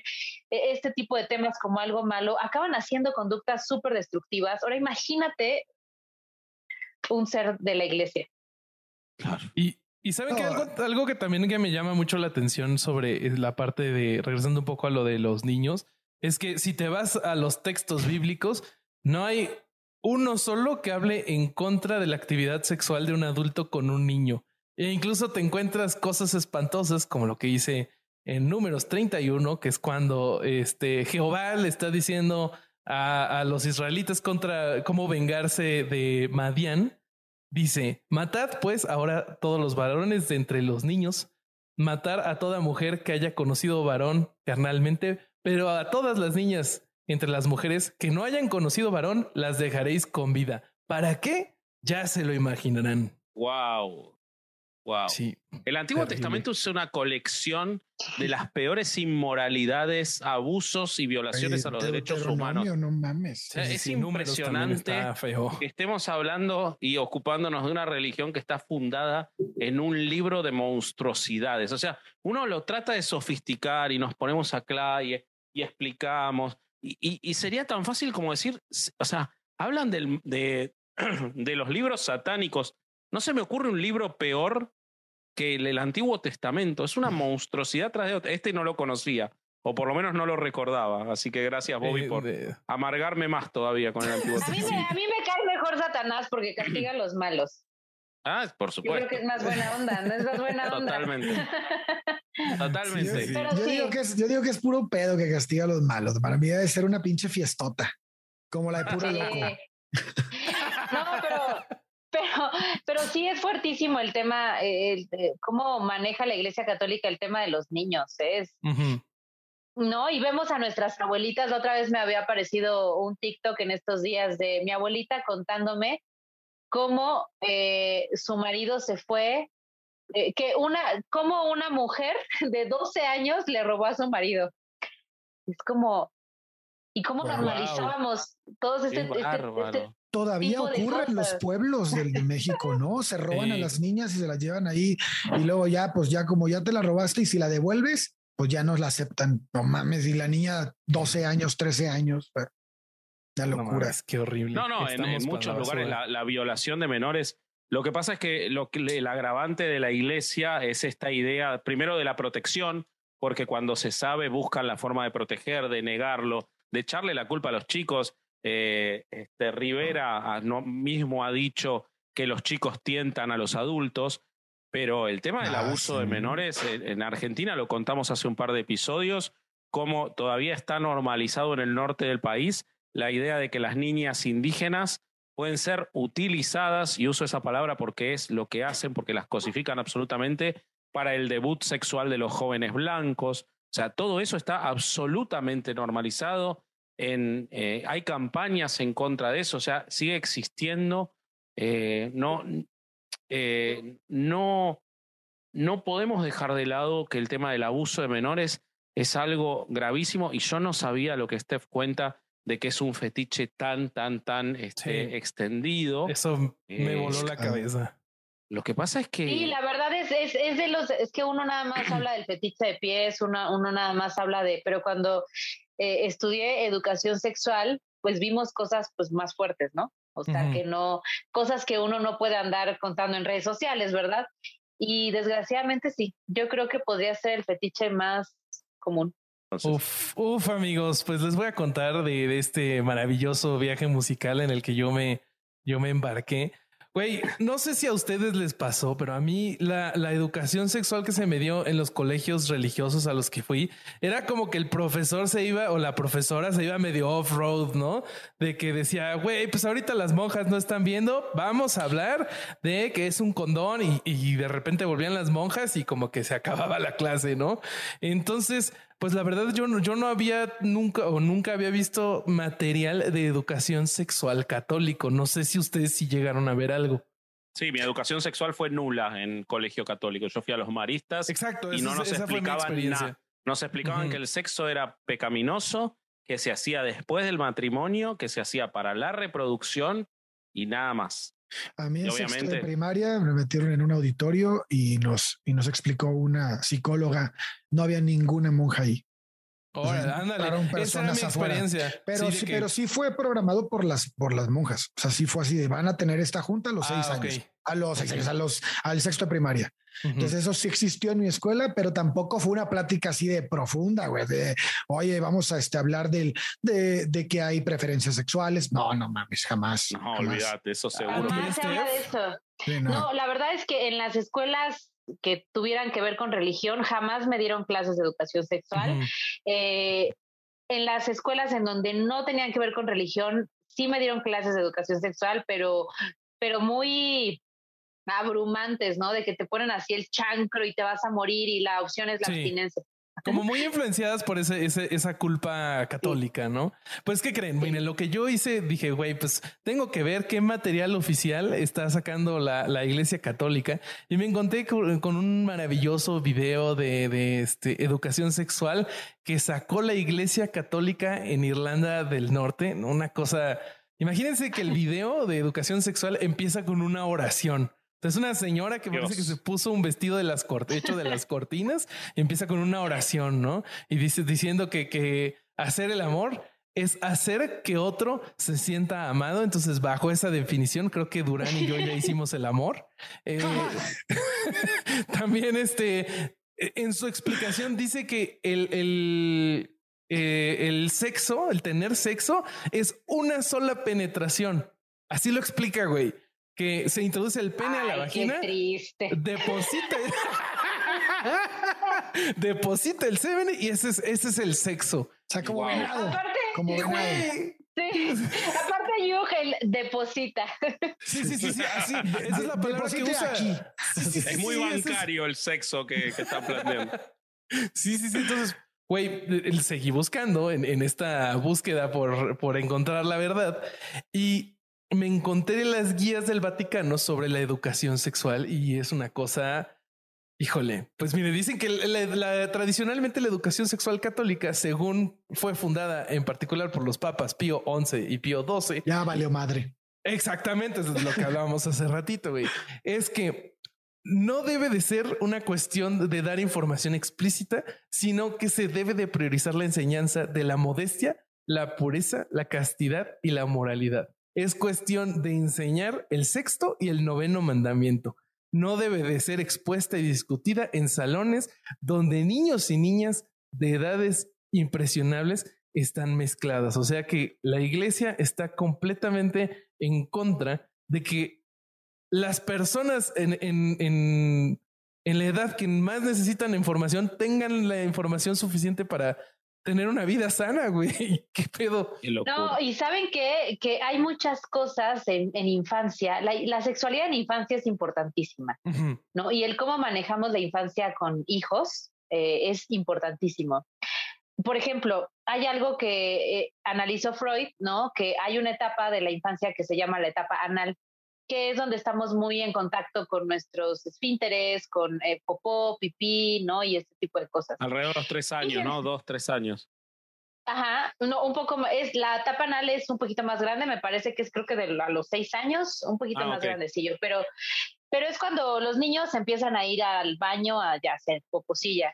eh, este tipo de temas como algo malo, acaban haciendo conductas súper destructivas. Ahora imagínate un ser de la iglesia. Y, y saben que algo, algo que también que me llama mucho la atención sobre eh, la parte de, regresando un poco a lo de los niños, es que si te vas a los textos bíblicos, no hay uno solo que hable en contra de la actividad sexual de un adulto con un niño. E incluso te encuentras cosas espantosas como lo que dice en números 31, que es cuando este Jehová le está diciendo a, a los israelitas contra cómo vengarse de Madián. Dice, matad pues ahora todos los varones de entre los niños matar a toda mujer que haya conocido varón carnalmente, pero a todas las niñas entre las mujeres que no hayan conocido varón las dejaréis con vida. ¿Para qué? Ya se lo imaginarán. Wow. Wow. Sí. El Antiguo terrible. Testamento es una colección de las peores inmoralidades, abusos y violaciones a los derechos humanos. No mames. sea, es sí, impresionante. Que estemos hablando y ocupándonos de una religión que está fundada en un libro de monstruosidades. O sea, uno lo trata de sofisticar y nos ponemos acá y, y explicamos. Y, y- y sería tan fácil como decir, o sea, hablan del- de, de los libros satánicos. No se me ocurre un libro peor que el, el Antiguo Testamento. Es una monstruosidad tras de otra. Este no lo conocía, o por lo menos no lo recordaba. Así que gracias, Bobby, Eh, por amargarme más todavía con el Antiguo A mí, Testamento. me, a mí me cae mejor Satanás porque castiga a los malos. Ah, por Yo creo supuesto. que es más buena onda, ¿no es más buena onda? Totalmente. Sí, Totalmente. yo, Pero yo sí. digo que es, yo digo que es puro pedo que castiga a los malos. Para mí debe ser una pinche fiestota. Como la de puro Sí. loco. No, pero, pero, pero sí es fuertísimo el tema, el, eh, cómo maneja la Iglesia Católica el tema de los niños. Es, Ujú. No, y vemos a nuestras abuelitas. La otra vez me había aparecido un TikTok en estos días de mi abuelita contándome cómo eh, su marido se fue, eh, que una, cómo una mujer de 12 años le robó a su marido. Es como, y cómo Wow. normalizábamos todos este, este- este-. Todavía de ocurre en los pueblos del, de México, ¿no? Se roban a las niñas y se las llevan ahí y luego ya, pues ya como ya te la robaste y si la devuelves, pues ya no la aceptan. No mames, y la niña 12 años, 13 años. La No locura. mames, qué horrible. No, no, en, muchos lugares la violación de menores. Lo que pasa es que lo que el agravante de la iglesia es esta idea, primero de la protección, porque cuando se sabe buscan la forma de proteger, de negarlo, de echarle la culpa a los chicos. Eh, este, Rivera ah, no, mismo ha dicho que los chicos tientan a los adultos, pero el tema del Ah, abuso de menores en, en Argentina lo contamos hace un par de episodios, como todavía está normalizado en el norte del país la idea de que las niñas indígenas pueden ser utilizadas, y uso esa palabra porque es lo que hacen, porque las cosifican absolutamente, para el debut sexual de los jóvenes blancos. O sea, todo eso está absolutamente normalizado. En, eh, hay campañas en contra de eso, o sea, sigue existiendo. eh, no, eh, no, no podemos dejar de lado que el tema del abuso de menores es algo gravísimo y yo no sabía lo que Steph cuenta de que es un fetiche tan, tan, tan este, Sí. extendido. Eso me Eh, voló la cabeza. Lo que pasa es que... Sí, la verdad es, es, es de los, es que uno nada más habla del fetiche de pies, uno, uno nada más habla de, pero cuando eh, estudié educación sexual, pues vimos cosas pues más fuertes, ¿no? O sea, Ujú. que no, cosas que uno no puede andar contando en redes sociales, ¿verdad? Y desgraciadamente sí, yo creo que podría ser el fetiche más común. Entonces, Uf, uf, amigos, pues les voy a contar de, de este maravilloso viaje musical en el que yo me, yo me embarqué. Güey, no sé si a ustedes les pasó, pero a mí la, la educación sexual que se me dio en los colegios religiosos a los que fui era como que el profesor se iba o la profesora se iba medio off-road, ¿no? De que decía, güey, pues ahorita las monjas no están viendo, vamos a hablar de que es un condón y, y de repente volvían las monjas y como que se acababa la clase, ¿no? Entonces, pues la verdad yo no, yo no había nunca o nunca había visto material de educación sexual católico. No sé si ustedes sí llegaron a ver algo. sí, mi educación sexual fue nula en colegio católico. Yo fui a los maristas Exacto, y esa, no nos explicaban nada. Nos explicaban Ujú. que el sexo era pecaminoso, que se hacía después del matrimonio, que se hacía para la reproducción y nada más. A mí en sexto de primaria me metieron en un auditorio y nos, y nos explicó una psicóloga. No había ninguna monja ahí. Sea, ándale. Esa era mi afuera. experiencia. Pero Sí, sí, de que- pero sí fue programado por las, por las monjas. O sea, sí fue así de van a tener esta junta a los Ah, seis años. A los seis años, a los, al sexto de primaria. Entonces eso sí existió en mi escuela, pero tampoco fue una plática así de profunda, güey, de, oye, vamos a este, hablar del, de, de que hay preferencias sexuales. No, no mames, jamás. No, jamás. olvídate, eso seguro. Jamás se habla de eso. Sí, no. No, la verdad es que en las escuelas que tuvieran que ver con religión jamás me dieron clases de educación sexual. Ujú. Eh, en las escuelas en donde no tenían que ver con religión, sí me dieron clases de educación sexual, pero, pero muy, abrumantes, ¿no? De que te ponen así el chancro y te vas a morir y la opción es la abstinencia como muy influenciadas por ese, esa culpa católica, ¿no? Pues, ¿qué creen? Bueno, lo que yo hice, dije, güey, pues tengo que ver qué material oficial está sacando la, la Iglesia Católica y me encontré con, un maravilloso video de, de este, educación sexual que sacó la Iglesia Católica en Irlanda del Norte, una cosa... Imagínense que el video de educación sexual empieza con una oración. Es una señora que parece que se puso un vestido de las hecho de las cortinas y empieza con una oración, ¿no? Y dice diciendo que, que hacer el amor es hacer que otro se sienta amado. Entonces, bajo esa definición, creo que Durán y yo ya hicimos el amor. Eh, también, este, en su explicación dice que el, el, eh, el sexo, el tener sexo, es una sola penetración. Así lo explica, güey que se introduce el pene a la vagina. Deposita. deposita el semen y ese es, ese es el sexo. O sea, como venado. Aparte, como Sí. Aparte, Yugel deposita. Sí, sí, sí, sí. Así, esa es la palabra que usa. Aquí. es muy bancario el sexo que, que está planteando. Sí, sí, sí. Entonces, güey, seguí buscando en, en, esta búsqueda por, por encontrar la verdad y me encontré las guías del Vaticano sobre la educación sexual y es una cosa, híjole, pues mire, dicen que la, tradicionalmente la educación sexual católica, según fue fundada en particular por los papas Pío XI y Pío XII. Ya valió madre. Exactamente, eso es lo que hablábamos hace ratito, güey. Es que no debe de ser una cuestión de dar información explícita, sino que se debe de priorizar la enseñanza de la modestia, la pureza, la castidad y la moralidad. Es cuestión de enseñar el sexto y el noveno mandamiento. No debe de ser expuesta y discutida en salones donde niños y niñas de edades impresionables están mezcladas. O sea que la iglesia está completamente en contra de que las personas en, en, la edad que más necesitan información tengan la información suficiente para tener una vida sana, güey. ¿Qué pedo? no, y saben que, que hay muchas cosas en, en infancia. La, la, sexualidad en infancia es importantísima, ¿no? Y el cómo manejamos la infancia con hijos eh, es importantísimo. Por ejemplo, hay algo que eh, analizó Freud, ¿no? Que hay una etapa de la infancia que se llama la etapa anal, que es donde estamos muy en contacto con nuestros esfínteres, con eh, popó, pipí, ¿no? Y este tipo de cosas. Alrededor de los tres años, ¿no? Dos, tres años. Ajá, no, un poco es la etapa anal es un poquito más grande, me parece que es creo que de a los seis años, un poquito ah, más grandecillo, pero, pero es cuando los niños empiezan a ir al baño a ya hacer poposilla.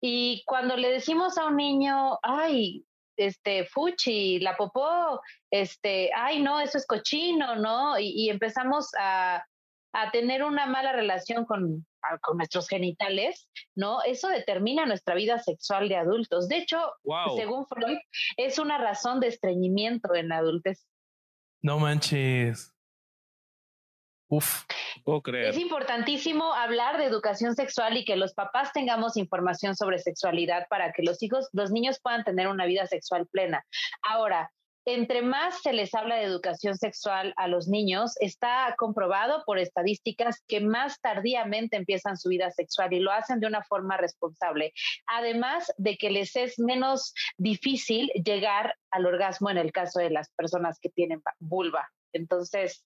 Y cuando le decimos a un niño, ay, este, fuchi, la popó, este, ay, no, eso es cochino, ¿no? Y, empezamos a, a, tener una mala relación con, con nuestros genitales, ¿no? Eso determina nuestra vida sexual de adultos. De hecho, según Freud, es una razón de estreñimiento en la adultez. No manches. Uf. Es importantísimo hablar de educación sexual y que los papás tengamos información sobre sexualidad para que los hijos, los niños puedan tener una vida sexual plena. Ahora, entre más se les habla de educación sexual a los niños, está comprobado por estadísticas que más tardíamente empiezan su vida sexual y lo hacen de una forma responsable. Además de que les es menos difícil llegar al orgasmo en el caso de las personas que tienen vulva. Entonces,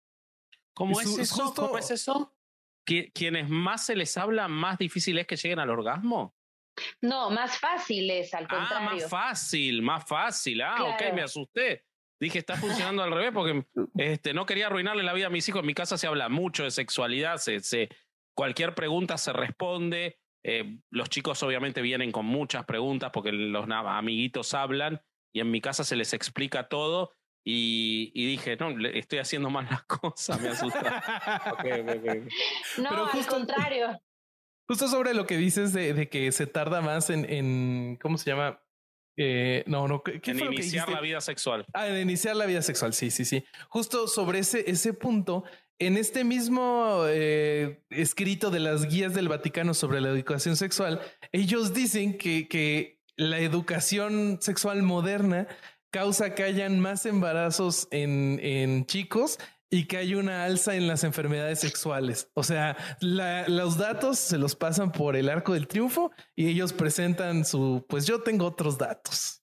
¿Cómo es, eso? ¿Cómo es eso? ¿Quienes más se les habla, más difícil es que lleguen al orgasmo? No, más fácil es, al contrario. Ah, más fácil, más fácil. Ah, ok, me asusté. Dije, está funcionando al revés porque este, no quería arruinarle la vida a mis hijos. En mi casa se habla mucho de sexualidad, se, se cualquier pregunta se responde. Eh, los chicos obviamente vienen con muchas preguntas porque los amiguitos hablan y en mi casa se les explica todo y, dije, no, estoy haciendo mal las cosas, me asusta. No, al contrario. Justo sobre lo que dices de, de que se tarda más en, en ¿cómo se llama? Eh, no, no. ¿qué en iniciar la vida sexual. Ah, en iniciar la vida sexual. Sí, sí, sí. Justo sobre ese, ese punto, en este mismo eh, escrito de las guías del Vaticano sobre la educación sexual, ellos dicen que, que la educación sexual moderna causa que hayan más embarazos en, en chicos y que hay una alza en las enfermedades sexuales. O sea, los datos se los pasan por el arco del triunfo y ellos presentan su, pues yo tengo otros datos.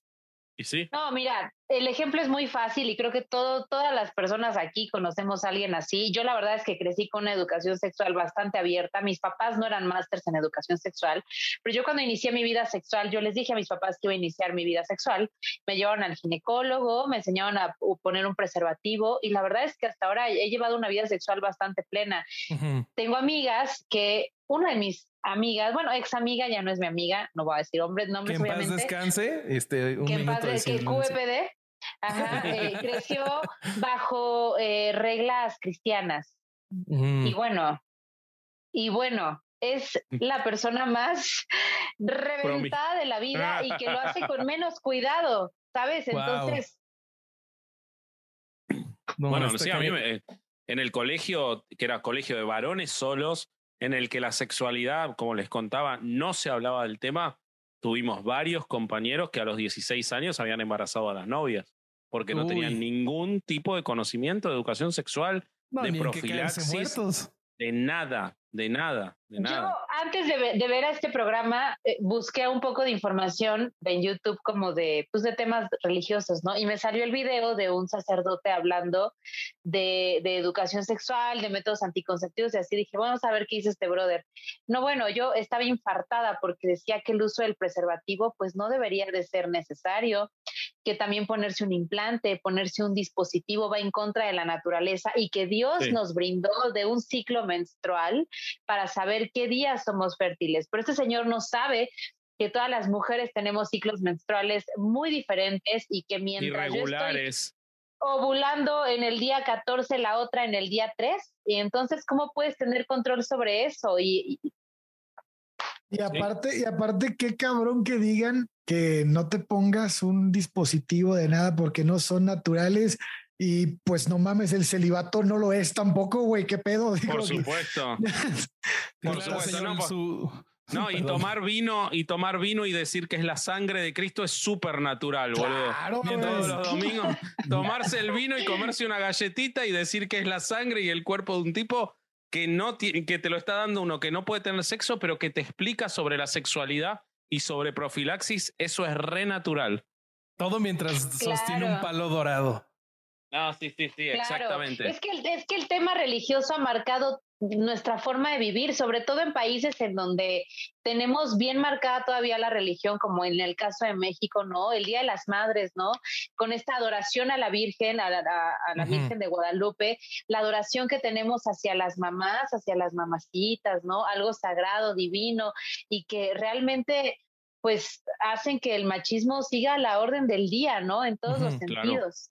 Y sí. No, mira, el ejemplo es muy fácil y creo que todo, todas las personas aquí conocemos a alguien así. Yo la verdad es que crecí con una educación sexual bastante abierta. Mis papás no eran másters en educación sexual, pero yo cuando inicié mi vida sexual, yo les dije a mis papás que iba a iniciar mi vida sexual. Me llevaron al ginecólogo, me enseñaron a poner un preservativo y la verdad es que hasta ahora he llevado una vida sexual bastante plena. Tengo amigas que una de mis amigas, bueno, ex amiga ya no es mi amiga, no voy a decir hombres, nombres, que en paz descanse, este, un que en paz de, que QPD, ajá, eh, creció bajo eh, reglas cristianas. Y bueno, y bueno, es la persona más reventada de la vida y que lo hace con menos cuidado, ¿sabes? Entonces... bueno, no sé, a mí en el colegio, que era colegio de varones solos, en el que la sexualidad, como les contaba, no se hablaba del tema, tuvimos varios compañeros que a los 16 años habían embarazado a las novias, porque no tenían ningún tipo de conocimiento de educación sexual, de profilaxis, de nada, de nada, de nada. Yo antes de, ver a este programa eh, busqué un poco de información en YouTube como de, pues, de temas religiosos, ¿no? Y me salió el video de un sacerdote hablando de, de educación sexual, de métodos anticonceptivos y así dije, vamos a ver qué dice este brother. No, bueno, yo estaba infartada porque decía que el uso del preservativo pues no debería de ser necesario, que también ponerse un implante, ponerse un dispositivo va en contra de la naturaleza y que Dios nos brindó de un ciclo menstrual para saber qué días somos fértiles. Pero este señor no sabe que todas las mujeres tenemos ciclos menstruales muy diferentes y que mientras Irregulares. yo estoy ovulando en el día 14, la otra en el día 3, y entonces, ¿cómo puedes tener control sobre eso? Y, y aparte, y aparte, qué cabrón que digan que no te pongas un dispositivo de nada porque no son naturales y pues no mames, el celibato no lo es tampoco, güey, qué pedo. Por supuesto. Por supuesto, no. y tomar vino y tomar vino y decir que es la sangre de Cristo es súper natural, boludo. Claro, todos los domingos tomarse el vino y comerse una galletita y decir que es la sangre y el cuerpo de un tipo que no que te lo está dando uno que no puede tener sexo, pero que te explica sobre la sexualidad y sobre profilaxis, eso es re natural. Todo mientras sostiene un palo dorado. No, sí, sí, sí, exactamente. Es que, es que el tema religioso ha marcado nuestra forma de vivir, sobre todo en países en donde tenemos bien marcada todavía la religión, como en el caso de México, ¿no? El Día de las Madres, ¿no? Con esta adoración a la Virgen, a la, a, la Virgen de Guadalupe, la adoración que tenemos hacia las mamás, hacia las mamacitas, ¿no? Algo sagrado, divino, y que realmente pues hacen que el machismo siga a la orden del día, ¿no? En todos los sentidos.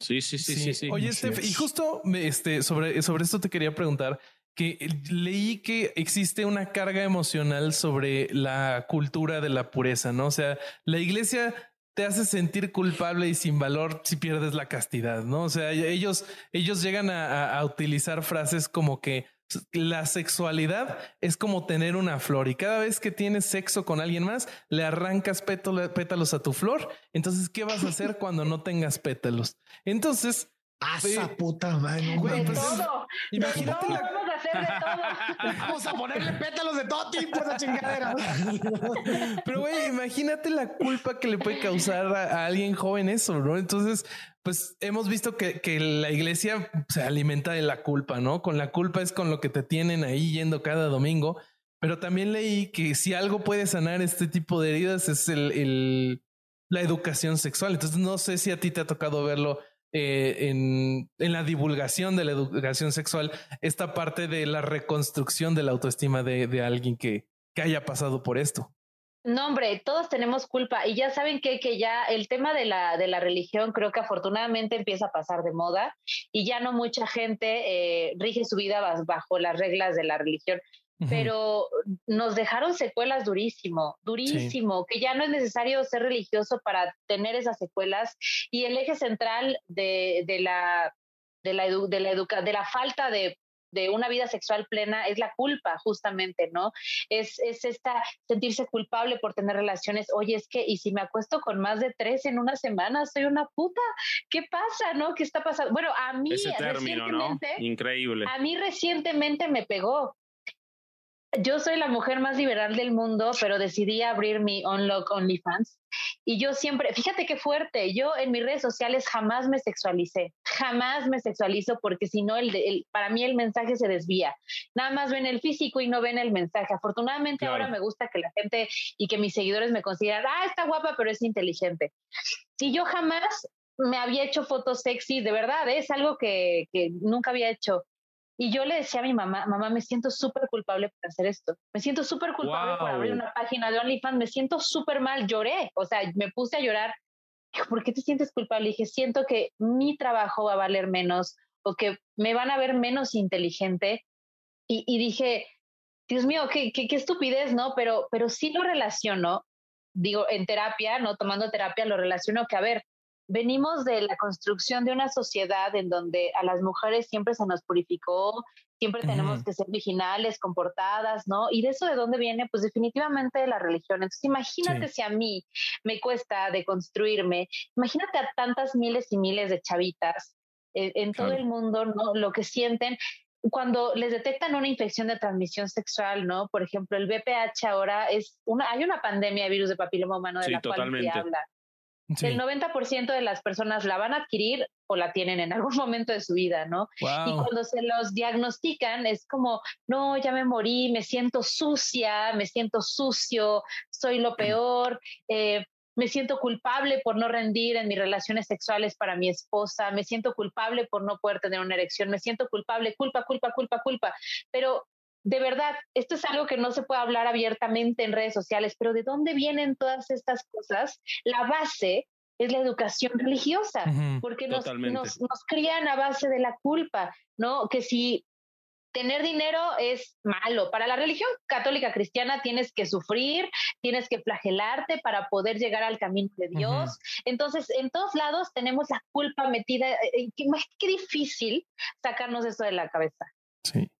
Sí, sí, sí, sí, Oye, Steph, y justo este, sobre, sobre esto te quería preguntar que leí que existe una carga emocional sobre la cultura de la pureza, ¿no? O sea, la iglesia te hace sentir culpable y sin valor si pierdes la castidad, ¿no? O sea, ellos, ellos llegan a utilizar frases como que la sexualidad es como tener una flor y cada vez que tienes sexo con alguien más, le arrancas pétalos a tu flor. Entonces, ¿qué vas a hacer cuando no tengas pétalos? Entonces, ¡Asa puta madre! de todo. Imagínate vamos a hacer de todo. vamos a ponerle pétalos de todo tipo a esa chingadera. Pero güey, imagínate la culpa que le puede causar a, alguien joven eso, ¿no? Entonces, pues hemos visto que, que, la iglesia se alimenta de la culpa, ¿no? Con la culpa es con lo que te tienen ahí yendo cada domingo. Pero también leí que si algo puede sanar este tipo de heridas es el, el la educación sexual. Entonces no sé si a ti te ha tocado verlo eh, en, la divulgación de la educación sexual, esta parte de la reconstrucción de la autoestima de, de alguien que, que haya pasado por esto. No, hombre, todos tenemos culpa y ya saben que, que ya el tema de la, de la religión creo que afortunadamente empieza a pasar de moda y ya no mucha gente eh, rige su vida bajo las reglas de la religión pero nos dejaron secuelas durísimo, durísimo, que ya no es necesario ser religioso para tener esas secuelas y el eje central de, de la de la, de la, educa de la falta de, de una vida sexual plena es la culpa, justamente, ¿no? Es, es esta sentirse culpable por tener relaciones. Oye, es que, y si me acuesto con más de tres en una semana, soy una puta. ¿Qué pasa, no? ¿Qué está pasando? Bueno, a mí Ese término, ¿no? Increíble. A mí recientemente me pegó yo soy la mujer más liberal del mundo, pero decidí abrir mi Unlock OnlyFans. Y yo siempre, fíjate qué fuerte, yo en mis redes sociales jamás me sexualicé, jamás me sexualizo porque si no, el, para mí el mensaje se desvía. Nada más ven el físico y no ven el mensaje. Afortunadamente ahora me gusta que la gente y que mis seguidores me consideran, ah, está guapa, pero es inteligente. Y yo jamás me había hecho fotos sexy, de verdad, es algo que, que nunca había hecho. Y yo le decía a mi mamá, mamá, me siento súper culpable por hacer esto. Me siento súper culpable por abrir una página de OnlyFans. Me siento súper mal. Lloré. O sea, me puse a llorar. Dijo, ¿por qué te sientes culpable? Y dije, siento que mi trabajo va a valer menos o que me van a ver menos inteligente. Y, y dije, Dios mío, qué, qué, qué, estupidez, ¿no? Pero, pero sí lo relaciono, digo, en terapia, ¿no? Tomando terapia, lo relaciono que, a ver, venimos de la construcción de una sociedad en donde a las mujeres siempre se nos purificó, siempre tenemos que ser originales, comportadas, ¿no? Y de eso de dónde viene, pues definitivamente de la religión. Entonces, imagínate si a mí me cuesta deconstruirme, imagínate a tantas miles y miles de chavitas eh, en todo el mundo, ¿no? Lo que sienten cuando les detectan una infección de transmisión sexual, ¿no? Por ejemplo, el VPH ahora es una, hay una pandemia de virus de papiloma humano de la cual se habla. El 90% de las personas la van a adquirir o la tienen en algún momento de su vida, ¿no? Y cuando se los diagnostican es como, no, ya me morí, me siento sucia, me siento sucio, soy lo peor, eh, me siento culpable por no rendir en mis relaciones sexuales para mi esposa, me siento culpable por no poder tener una erección, me siento culpable, culpa, culpa, culpa, culpa. Pero de verdad, esto es algo que no se puede hablar abiertamente en redes sociales, pero ¿de dónde vienen todas estas cosas? La base es la educación religiosa, porque nos, nos, nos, crían a base de la culpa, ¿no? Que si tener dinero es malo. Para la religión católica cristiana tienes que sufrir, tienes que flagelarte para poder llegar al camino de Dios. Entonces, en todos lados tenemos la culpa metida. Eh, eh, qué, qué difícil sacarnos eso de la cabeza. Sí.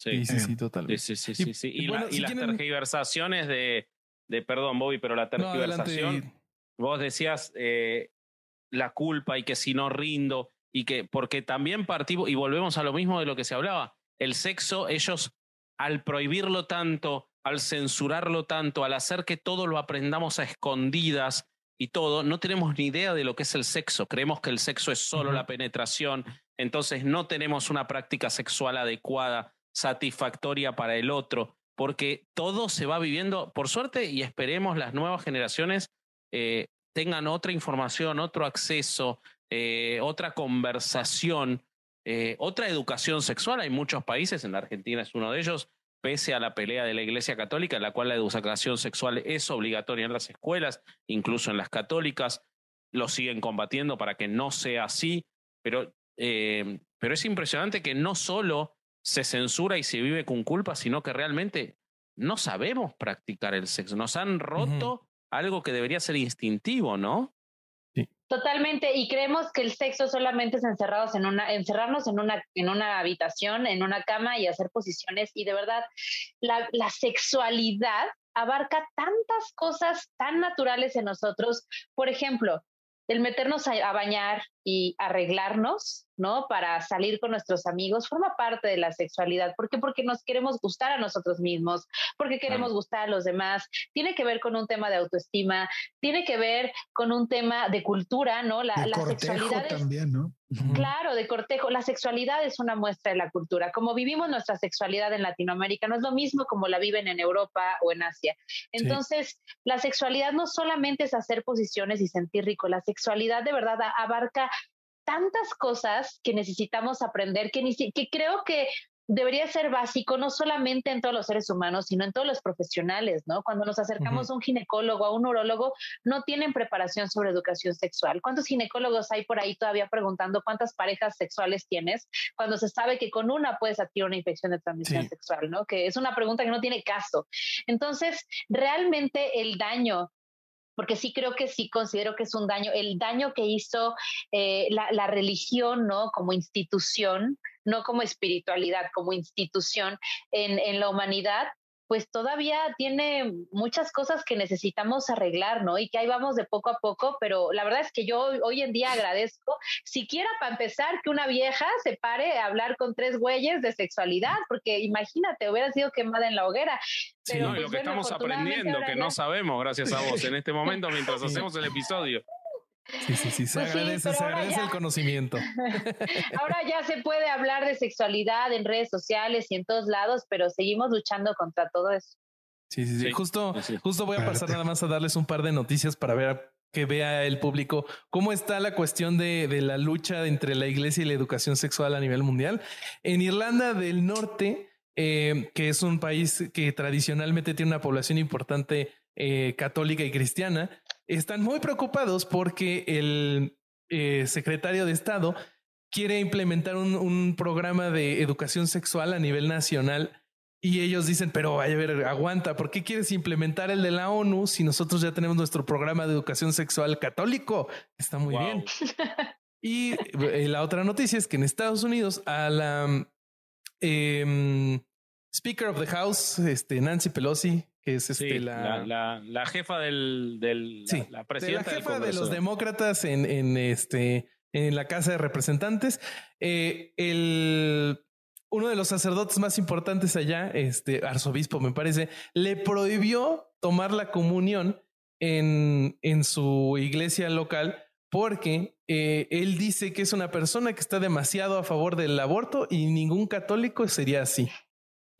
Sí, sí, sí, totalmente. Sí, sí, sí, sí. Y, las tergiversaciones de, de, perdón, Bobby, pero la tergiversación, vos decías eh, la culpa y que si no rindo, y que, porque también partimos, y volvemos a lo mismo de lo que se hablaba, el sexo, ellos al prohibirlo tanto, al censurarlo tanto, al hacer que todo lo aprendamos a escondidas y todo, no tenemos ni idea de lo que es el sexo. Creemos que el sexo es solo la penetración, entonces no tenemos una práctica sexual adecuada satisfactoria para el otro, porque todo se va viviendo, por suerte, y esperemos las nuevas generaciones eh, tengan otra información, otro acceso, eh, otra conversación, eh, otra educación sexual. Hay muchos países, en la Argentina es uno de ellos, pese a la pelea de la Iglesia Católica, en la cual la educación sexual es obligatoria en las escuelas, incluso en las católicas, lo siguen combatiendo para que no sea así, pero, pero es impresionante que no solo se censura y se vive con culpa, sino que realmente no sabemos practicar el sexo. Nos han roto algo que debería ser instintivo, ¿no? Totalmente, y creemos que el sexo solamente es encerrados en una, encerrarnos en una, en una habitación, en una cama y hacer posiciones. Y de verdad, la, la sexualidad abarca tantas cosas tan naturales en nosotros. Por ejemplo, el meternos a, bañar y arreglarnos, ¿no? Para salir con nuestros amigos, forma parte de la sexualidad. ¿Por qué? Porque nos queremos gustar a nosotros mismos, porque queremos gustar a los demás. Tiene que ver con un tema de autoestima, tiene que ver con un tema de cultura, ¿no? La, la sexualidad también, ¿no? Claro, de cortejo. La sexualidad es una muestra de la cultura. Como vivimos nuestra sexualidad en Latinoamérica, no es lo mismo como la viven en Europa o en Asia. Entonces, la sexualidad no solamente es hacer posiciones y sentir rico, la sexualidad de verdad abarca tantas cosas que necesitamos aprender que, ni, que creo que debería ser básico no solamente en todos los seres humanos, sino en todos los profesionales, ¿no? Cuando nos acercamos a un ginecólogo, a un urólogo, no tienen preparación sobre educación sexual. ¿Cuántos ginecólogos hay por ahí todavía preguntando cuántas parejas sexuales tienes cuando se sabe que con una puedes adquirir una infección de transmisión sexual, ¿no? Que es una pregunta que no tiene caso. Entonces, realmente el daño porque sí creo que sí considero que es un daño, el daño que hizo eh, la, la, religión, ¿no? Como institución, no como espiritualidad, como institución en, en la humanidad, pues todavía tiene muchas cosas que necesitamos arreglar, ¿no? Y que ahí vamos de poco a poco, pero la verdad es que yo hoy en día agradezco, siquiera para empezar, que una vieja se pare a hablar con tres güeyes de sexualidad, porque imagínate, hubiera sido quemada en la hoguera. sí, no, y lo pues que estamos aprendiendo, que no sabemos gracias a vos en este momento mientras hacemos el episodio. Sí, sí, sí, se pues agradece, se agradece el conocimiento. ahora ya se puede hablar de sexualidad en redes sociales y en todos lados, pero seguimos luchando contra todo eso. Sí, sí, sí. Justo, justo voy a pasar nada más a darles un par de noticias para ver que vea el público cómo está la cuestión de, de la lucha entre la iglesia y la educación sexual a nivel mundial. En Irlanda del Norte, eh, que es un país que tradicionalmente tiene una población importante eh, católica y cristiana, están muy preocupados porque el eh, secretario de Estado quiere implementar un, programa de educación sexual a nivel nacional y ellos dicen, pero a ver, aguanta, ¿por qué quieres implementar el de la ONU si nosotros ya tenemos nuestro programa de educación sexual católico? Está muy bien. y eh, la otra noticia es que en Estados Unidos a la em, Speaker of the House, este, Nancy Pelosi, es este, la, la, jefa del, del la, presidenta la jefa de los demócratas en, en, este, en la Casa de Representantes. Eh, el, uno de los sacerdotes más importantes allá, este arzobispo, me parece, le prohibió tomar la comunión en, en su iglesia local porque eh, él dice que es una persona que está demasiado a favor del aborto y ningún católico sería así.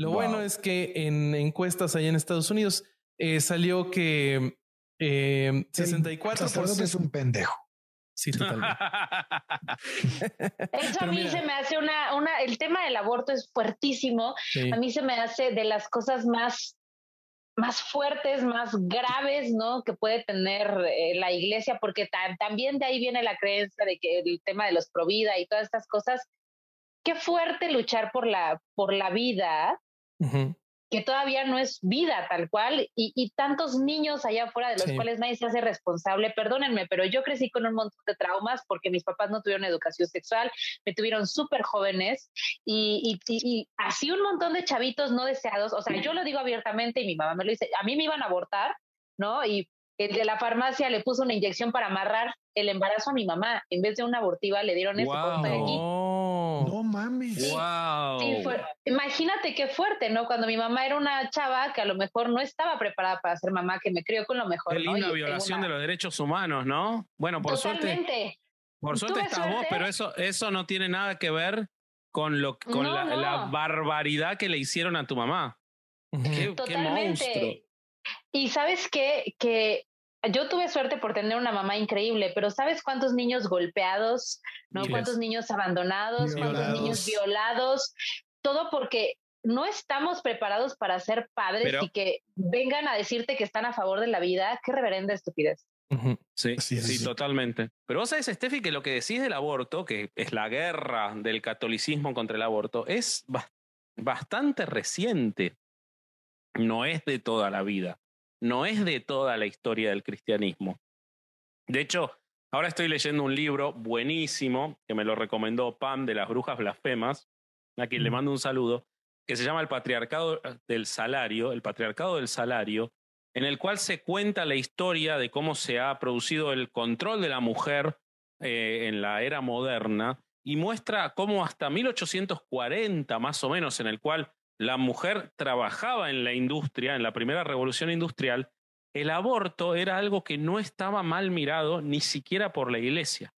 Lo bueno es que en encuestas allá en Estados Unidos eh, salió que eh, 64% es un pendejo. Sí, totalmente. Eso a mí se me hace una, una, el tema del aborto es fuertísimo. A mí se me hace de las cosas más, más fuertes, más graves, ¿no? Que puede tener eh, la iglesia, porque también de ahí viene la creencia de que el tema de los provida y todas estas cosas. Qué fuerte luchar por la, por la vida que todavía no es vida tal cual, y, tantos niños allá afuera de los cuales nadie se hace responsable. Perdónenme, pero yo crecí con un montón de traumas porque mis papás no tuvieron educación sexual, me tuvieron súper jóvenes y, y, así un montón de chavitos no deseados. O sea, yo lo digo abiertamente y mi mamá me lo dice, a mí me iban a abortar, ¿no? Y el de la farmacia le puso una inyección para amarrar el embarazo a mi mamá. En vez de una abortiva, le dieron eso. No mames. imagínate qué fuerte, ¿no? Cuando mi mamá era una chava que a lo mejor no estaba preparada para ser mamá, que me crió con lo mejor. Qué linda violación de los derechos humanos, ¿no? Bueno, por suerte. Por suerte estás vos, pero eso, eso no tiene nada que ver con, lo, con la, barbaridad que le hicieron a tu mamá. qué, qué monstruo. Y sabes qué? Que yo tuve suerte por tener una mamá increíble, pero ¿sabes cuántos niños golpeados? ¿No? ¿Cuántos niños abandonados? ¿Cuántos niños violados? Todo porque no estamos preparados para ser padres y que vengan a decirte que están a favor de la vida. Qué reverenda estupidez. Sí, sí, sí, totalmente. Pero vos sabés, Steffi, que lo que decís del aborto, que es la guerra del catolicismo contra el aborto, es bastante reciente. No es de toda la vida no es de toda la historia del cristianismo. De hecho, ahora estoy leyendo un libro buenísimo que me lo recomendó Pam de las Brujas Blasfemas, a quien le mando un saludo, que se llama El Patriarcado del Salario, el Patriarcado del Salario, en el cual se cuenta la historia de cómo se ha producido el control de la mujer eh, en la era moderna y muestra cómo hasta 1840 más o menos, en el cual la mujer trabajaba en la industria, en la primera revolución industrial, el aborto era algo que no estaba mal mirado ni siquiera por la iglesia.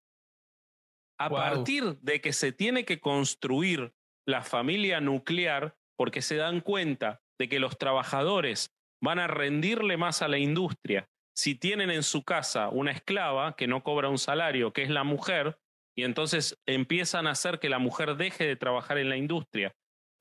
A partir de que se tiene que construir la familia nuclear, porque se dan cuenta de que los trabajadores van a rendirle más a la industria si tienen en su casa una esclava que no cobra un salario, que es la mujer, y entonces empiezan a hacer que la mujer deje de trabajar en la industria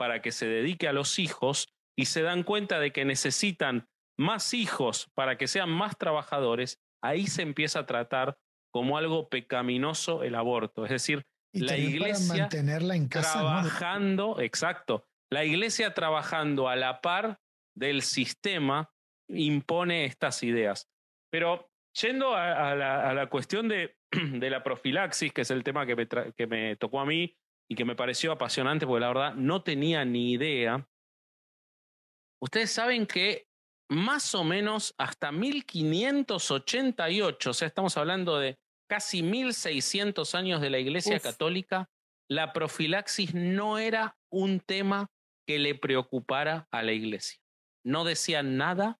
para que se dedique a los hijos y se dan cuenta de que necesitan más hijos para que sean más trabajadores, ahí se empieza a tratar como algo pecaminoso el aborto. Es decir, la iglesia en trabajando, exacto, la iglesia trabajando a la par del sistema impone estas ideas. Pero yendo a, la, cuestión de, de, la profilaxis, que es el tema que me, que me tocó a mí y que me pareció apasionante, porque la verdad no tenía ni idea. Ustedes saben que más o menos hasta 1588, o sea, estamos hablando de casi 1600 años de la Iglesia Católica, la profilaxis no era un tema que le preocupara a la Iglesia. No decían nada,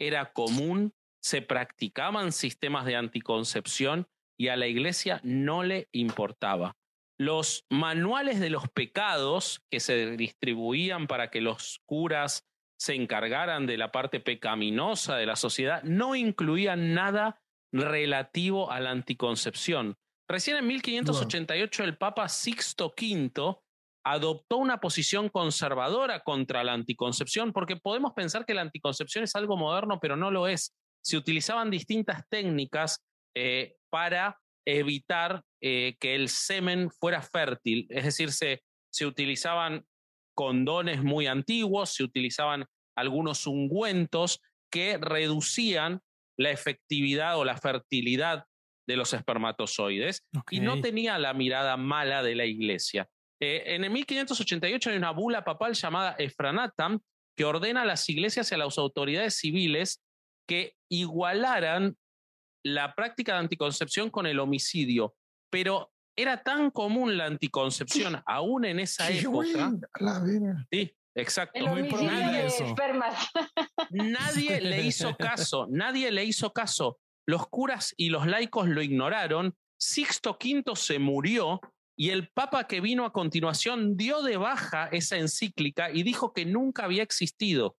era común, se practicaban sistemas de anticoncepción y a la Iglesia no le importaba. Los manuales de los pecados que se distribuían para que los curas se encargaran de la parte pecaminosa de la sociedad no incluían nada relativo a la anticoncepción. Recién en 1588 el Papa Sixto V adoptó una posición conservadora contra la anticoncepción, porque podemos pensar que la anticoncepción es algo moderno, pero no lo es. Se utilizaban distintas técnicas eh, para evitar eh, que el semen fuera fértil, es decir, se, se utilizaban condones muy antiguos, se utilizaban algunos ungüentos que reducían la efectividad o la fertilidad de los espermatozoides y no tenía la mirada mala de la iglesia. Eh, en el 1588 hay una bula papal llamada Efranatam que ordena a las iglesias y a las autoridades civiles que igualaran la práctica de anticoncepción con el homicidio, pero era tan común la anticoncepción aún en esa época. Sí, exacto. Nadie le hizo caso, nadie le hizo caso. Los curas y los laicos lo ignoraron. Sixto V se murió y el Papa que vino a continuación dio de baja esa encíclica y dijo que nunca había existido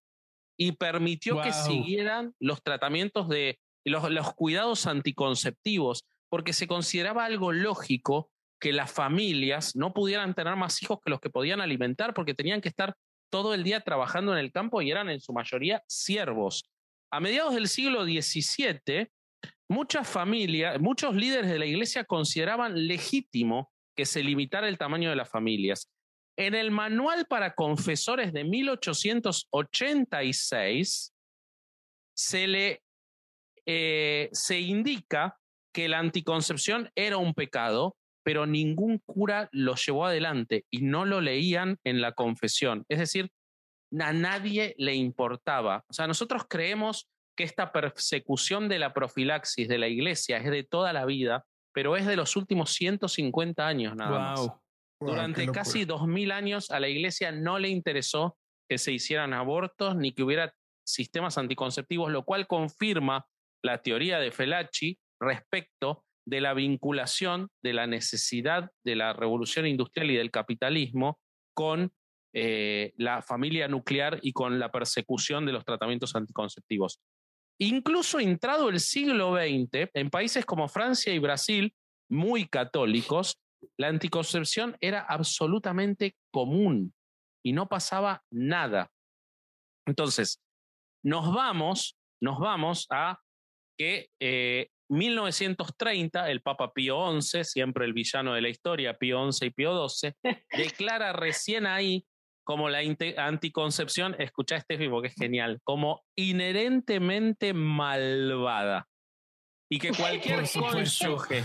y permitió que siguieran los tratamientos de los, los cuidados anticonceptivos, porque se consideraba algo lógico que las familias no pudieran tener más hijos que los que podían alimentar, porque tenían que estar todo el día trabajando en el campo y eran en su mayoría siervos. A mediados del siglo XVII, muchas familias, muchos líderes de la iglesia consideraban legítimo que se limitara el tamaño de las familias. En el manual para confesores de 1886 se le eh, se indica que la anticoncepción era un pecado pero ningún cura lo llevó adelante y no lo leían en la confesión. Es decir, a nadie le importaba. O sea, nosotros creemos que esta persecución de la profilaxis de la iglesia es de toda la vida, pero es de los últimos 150 años nada más. Durante casi 2000 años a la iglesia no le interesó que se hicieran abortos ni que hubiera sistemas anticonceptivos, lo cual confirma la teoría de Felachi respecto de la vinculación de la necesidad de la revolución industrial y del capitalismo con eh, la familia nuclear y con la persecución de los tratamientos anticonceptivos. Incluso entrado el siglo XX, en países como Francia y Brasil, muy católicos, la anticoncepción era absolutamente común y no pasaba nada. Entonces, nos vamos, nos vamos a que eh, 1930, el Papa Pío XI, siempre el villano de la historia, Pío XI y Pío XII, declara recién ahí como la anticoncepción, escucha este porque es genial, como inherentemente malvada. Y que cualquier cónyuge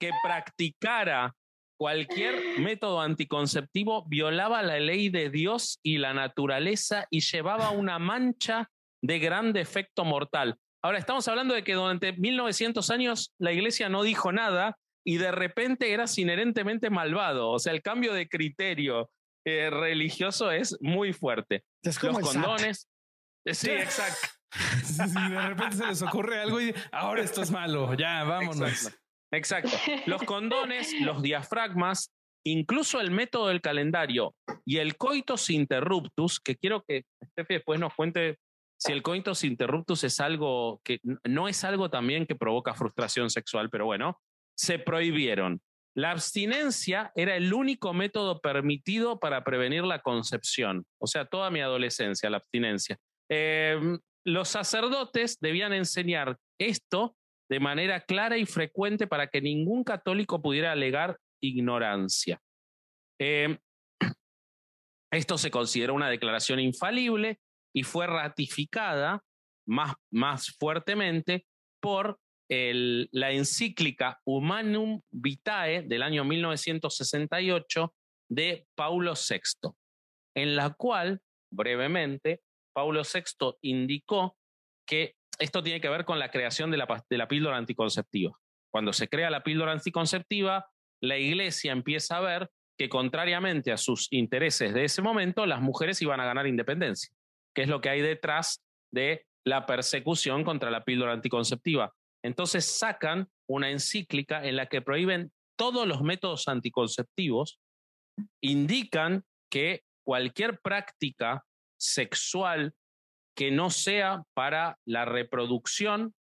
que practicara cualquier método anticonceptivo violaba la ley de Dios y la naturaleza y llevaba una mancha de gran defecto mortal. Ahora, estamos hablando de que durante 1900 años la iglesia no dijo nada y de repente eras inherentemente malvado. O sea, el cambio de criterio eh, religioso es muy fuerte. Los condones. Eh, sí, exacto. de repente se les ocurre algo y ahora esto es malo, ya, vámonos. Exacto. Los condones, los diafragmas, incluso el método del calendario y el coitus interruptus, que quiero que Steffi después nos cuente si el coitus interruptus es algo que no es algo también que provoca frustración sexual, pero bueno, se prohibieron. La abstinencia era el único método permitido para prevenir la concepción, o sea, toda mi adolescencia, la abstinencia. Em, los sacerdotes debían enseñar esto de manera clara y frecuente para que ningún católico pudiera alegar ignorancia. Em, esto se considera una declaración infalible y fue ratificada más, más fuertemente por la encíclica Humanum Vitae del año 1968 de Paulo VI, en la cual, brevemente, Paulo VI indicó que esto tiene que ver con la creación de la píldora anticonceptiva. Cuando se crea la píldora anticonceptiva, la iglesia empieza a ver que contrariamente a sus intereses de ese momento, las mujeres iban a ganar independencia, que es lo que hay detrás de la persecución contra la píldora anticonceptiva. Entonces sacan una encíclica en la que prohíben todos los métodos anticonceptivos, indican que cualquier práctica sexual que no sea para la reproducción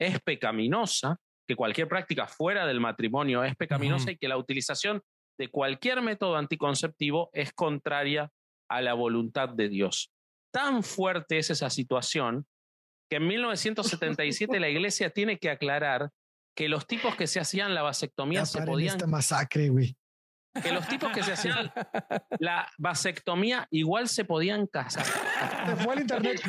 es pecaminosa, que cualquier práctica fuera del matrimonio es pecaminosa y que la utilización de cualquier método anticonceptivo es contraria a la voluntad de Dios. Tan fuerte es esa situación que en 1977 la iglesia tiene que aclarar que los tipos que se hacían la vasectomía Ya se podían esta masacre, güey. que los tipos que se hacían la vasectomía igual se podían casar. Te fue el internet.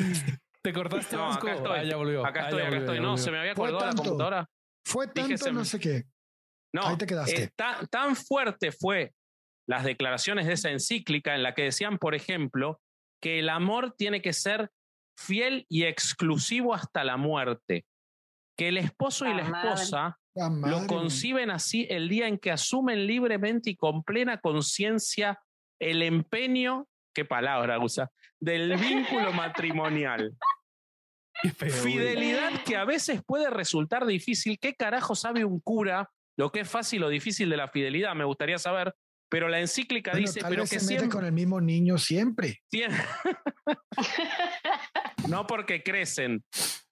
¿Te cortaste, No, acá estoy. Ah, ya volvió. Acá Ah, estoy, ya acá volvió, estoy. No, se me había Fue colgado la tanto. computadora. Fue Dije, tanto, se no sé qué. No, Ahí te quedaste. eh, tan, tan fuerte fue las declaraciones de esa encíclica en la que decían, por ejemplo, que el amor tiene que ser fiel y exclusivo hasta la muerte, que el esposo y la madre. esposa La lo conciben así el día en que asumen libremente y con plena conciencia el empeño, qué palabra usa, del vínculo matrimonial. Feo. Fidelidad que a veces puede resultar difícil. ¿Qué carajo sabe un cura lo que es fácil o difícil de la fidelidad? Me gustaría saber. Pero la encíclica Bueno, dice, tal pero vez que se mete siempre... con el mismo niño siempre. siem- no porque crecen,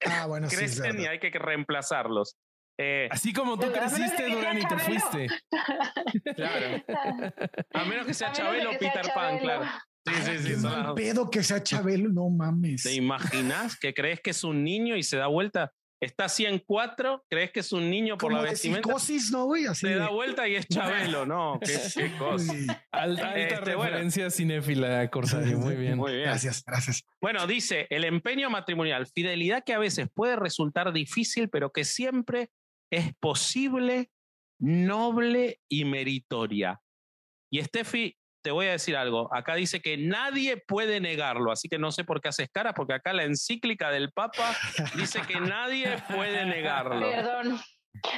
Ah, bueno, sí. crecen y verdad. hay que reemplazarlos. Eh, Así como tú creciste, Durán, y te fuiste. claro. A menos que sea Chabelo o Peter Pan, claro. Sí, sí, Qué sí. mal las- pedo que sea Chabelo, no mames. ¿Te imaginas que crees que es un niño y se da vuelta? Está así en cuatro, crees que es un niño por Como la de vestimenta, psicosis, ¿no, güey? Así se de- da vuelta y es Chabelo, ¿no? Qué, qué cosa. Alta, alta Este, bueno. referencia cinéfila, Corsario. Muy bien. Muy bien. Gracias, gracias. Bueno, dice, el empeño matrimonial, fidelidad que a veces puede resultar difícil, pero que siempre es posible, noble y meritoria. Y Steffi, te voy a decir algo. Acá dice que nadie puede negarlo, así que no sé por qué haces caras, porque acá la encíclica del Papa dice que nadie puede negarlo. Perdón.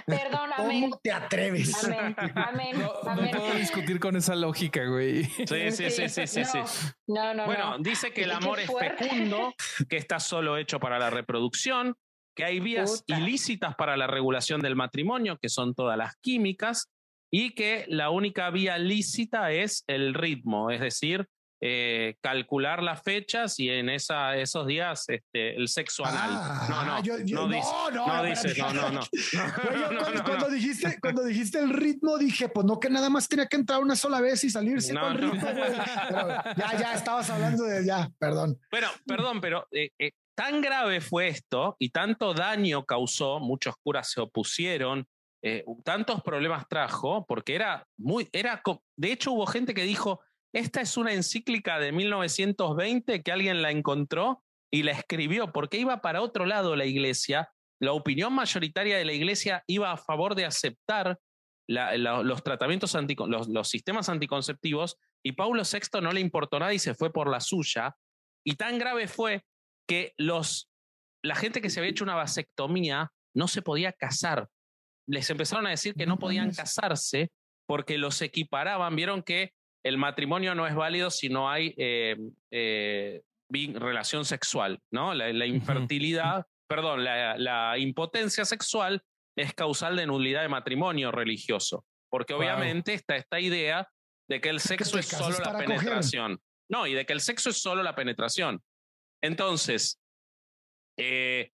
Perdón, amén. ¿Cómo te atreves? Amén. Amén. No, no amén. puedo discutir con esa lógica, güey. Sí, sí, sí, sí, sí. sí. No, no, no. Bueno, no. dice que el amor es fecundo, que está solo hecho para la reproducción, que hay vías Puta. ilícitas para la regulación del matrimonio, que son todas las químicas, y que la única vía lícita es el ritmo, es decir, eh, calcular las fechas y en esa, esos días este, el sexo anal. Ah, no, no, yo- yo- no, dice, no, no, dice, no, no, no. No, cuando, dijiste, cuando dijiste el ritmo, dije, pues no que nada más tenía que entrar una sola vez y salirse No, con ritmo. Pero ya, ya estabas hablando de ya, perdón. Bueno, perdón, pero eh, eh, tan grave fue esto y tanto daño causó, muchos curas se opusieron, eh, tantos problemas trajo, porque era muy, era, de hecho hubo gente que dijo, esta es una encíclica de 1920 que alguien la encontró y la escribió, porque iba para otro lado la iglesia, la opinión mayoritaria de la iglesia iba a favor de aceptar los tratamientos, los sistemas anticonceptivos, y Paulo VI no le importó nada y se fue por la suya. Y tan grave fue que los, la gente que se había hecho una vasectomía no se podía casar. Les empezaron a decir que no podían casarse porque los equiparaban. Vieron que el matrimonio no es válido si no hay eh, eh, relación sexual, ¿no? La, la infertilidad, perdón, la, la impotencia sexual es causal de nulidad de matrimonio religioso. Porque Wow. obviamente está esta idea de que el sexo es solo la coger. penetración. No, y de que el sexo es solo la penetración. Entonces, eh,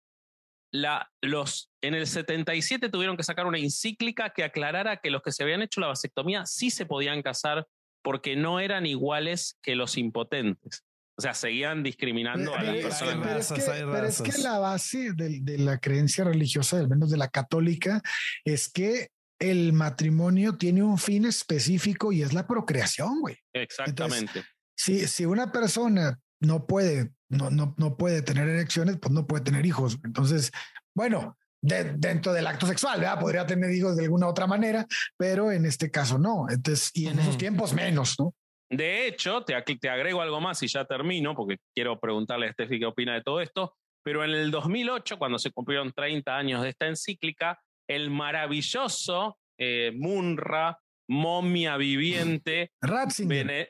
la, los, en el 77 tuvieron que sacar una encíclica que aclarara que los que se habían hecho la vasectomía sí se podían casar porque no eran iguales que los impotentes. O sea, seguían discriminando a Pero, las es que, hay personas. pero es que- hay pero es que la base de, de la creencia religiosa, al menos de la católica, es que el matrimonio tiene un fin específico y es la procreación, güey. Exactamente. Si, si una persona no puede, no, no, no puede tener erecciones, pues no puede tener hijos. Entonces, bueno, dentro del acto sexual, ¿verdad? Podría tener hijos de alguna otra manera, pero en este caso no. Entonces, y en esos tiempos menos, ¿no? De hecho, te, te agrego algo más y ya termino, porque quiero preguntarle a Steffi qué opina de todo esto, pero en el 2008, cuando se cumplieron 30 años de esta encíclica, el maravilloso eh, Munra, momia viviente,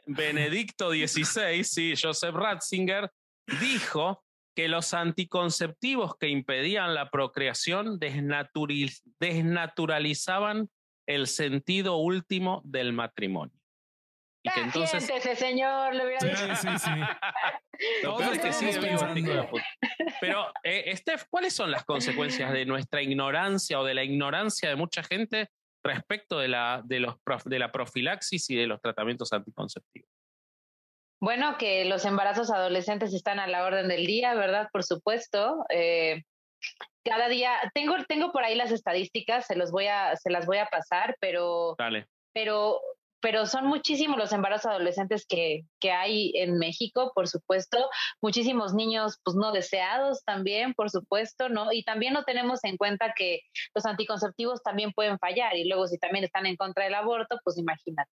Benedicto XVI, sí, Joseph Ratzinger, dijo que los anticonceptivos que impedían la procreación desnaturalizaban el sentido último del matrimonio. Y que entonces. ese señor, le sí, sí, sí. Pero, eh, Steph, ¿cuáles son las consecuencias de nuestra ignorancia o de la ignorancia de mucha gente respecto de la, de los, de la profilaxis y de los tratamientos anticonceptivos? Bueno, que los embarazos adolescentes están a la orden del día, ¿verdad? Por supuesto. Eh, cada día, tengo, tengo por ahí las estadísticas, se, los voy a, se las voy a pasar, pero, Dale. pero pero son muchísimos los embarazos adolescentes que, que hay en México, por supuesto, muchísimos niños pues no deseados también, por supuesto, ¿no? Y también no tenemos en cuenta que los anticonceptivos también pueden fallar y luego si también están en contra del aborto, pues imagínate.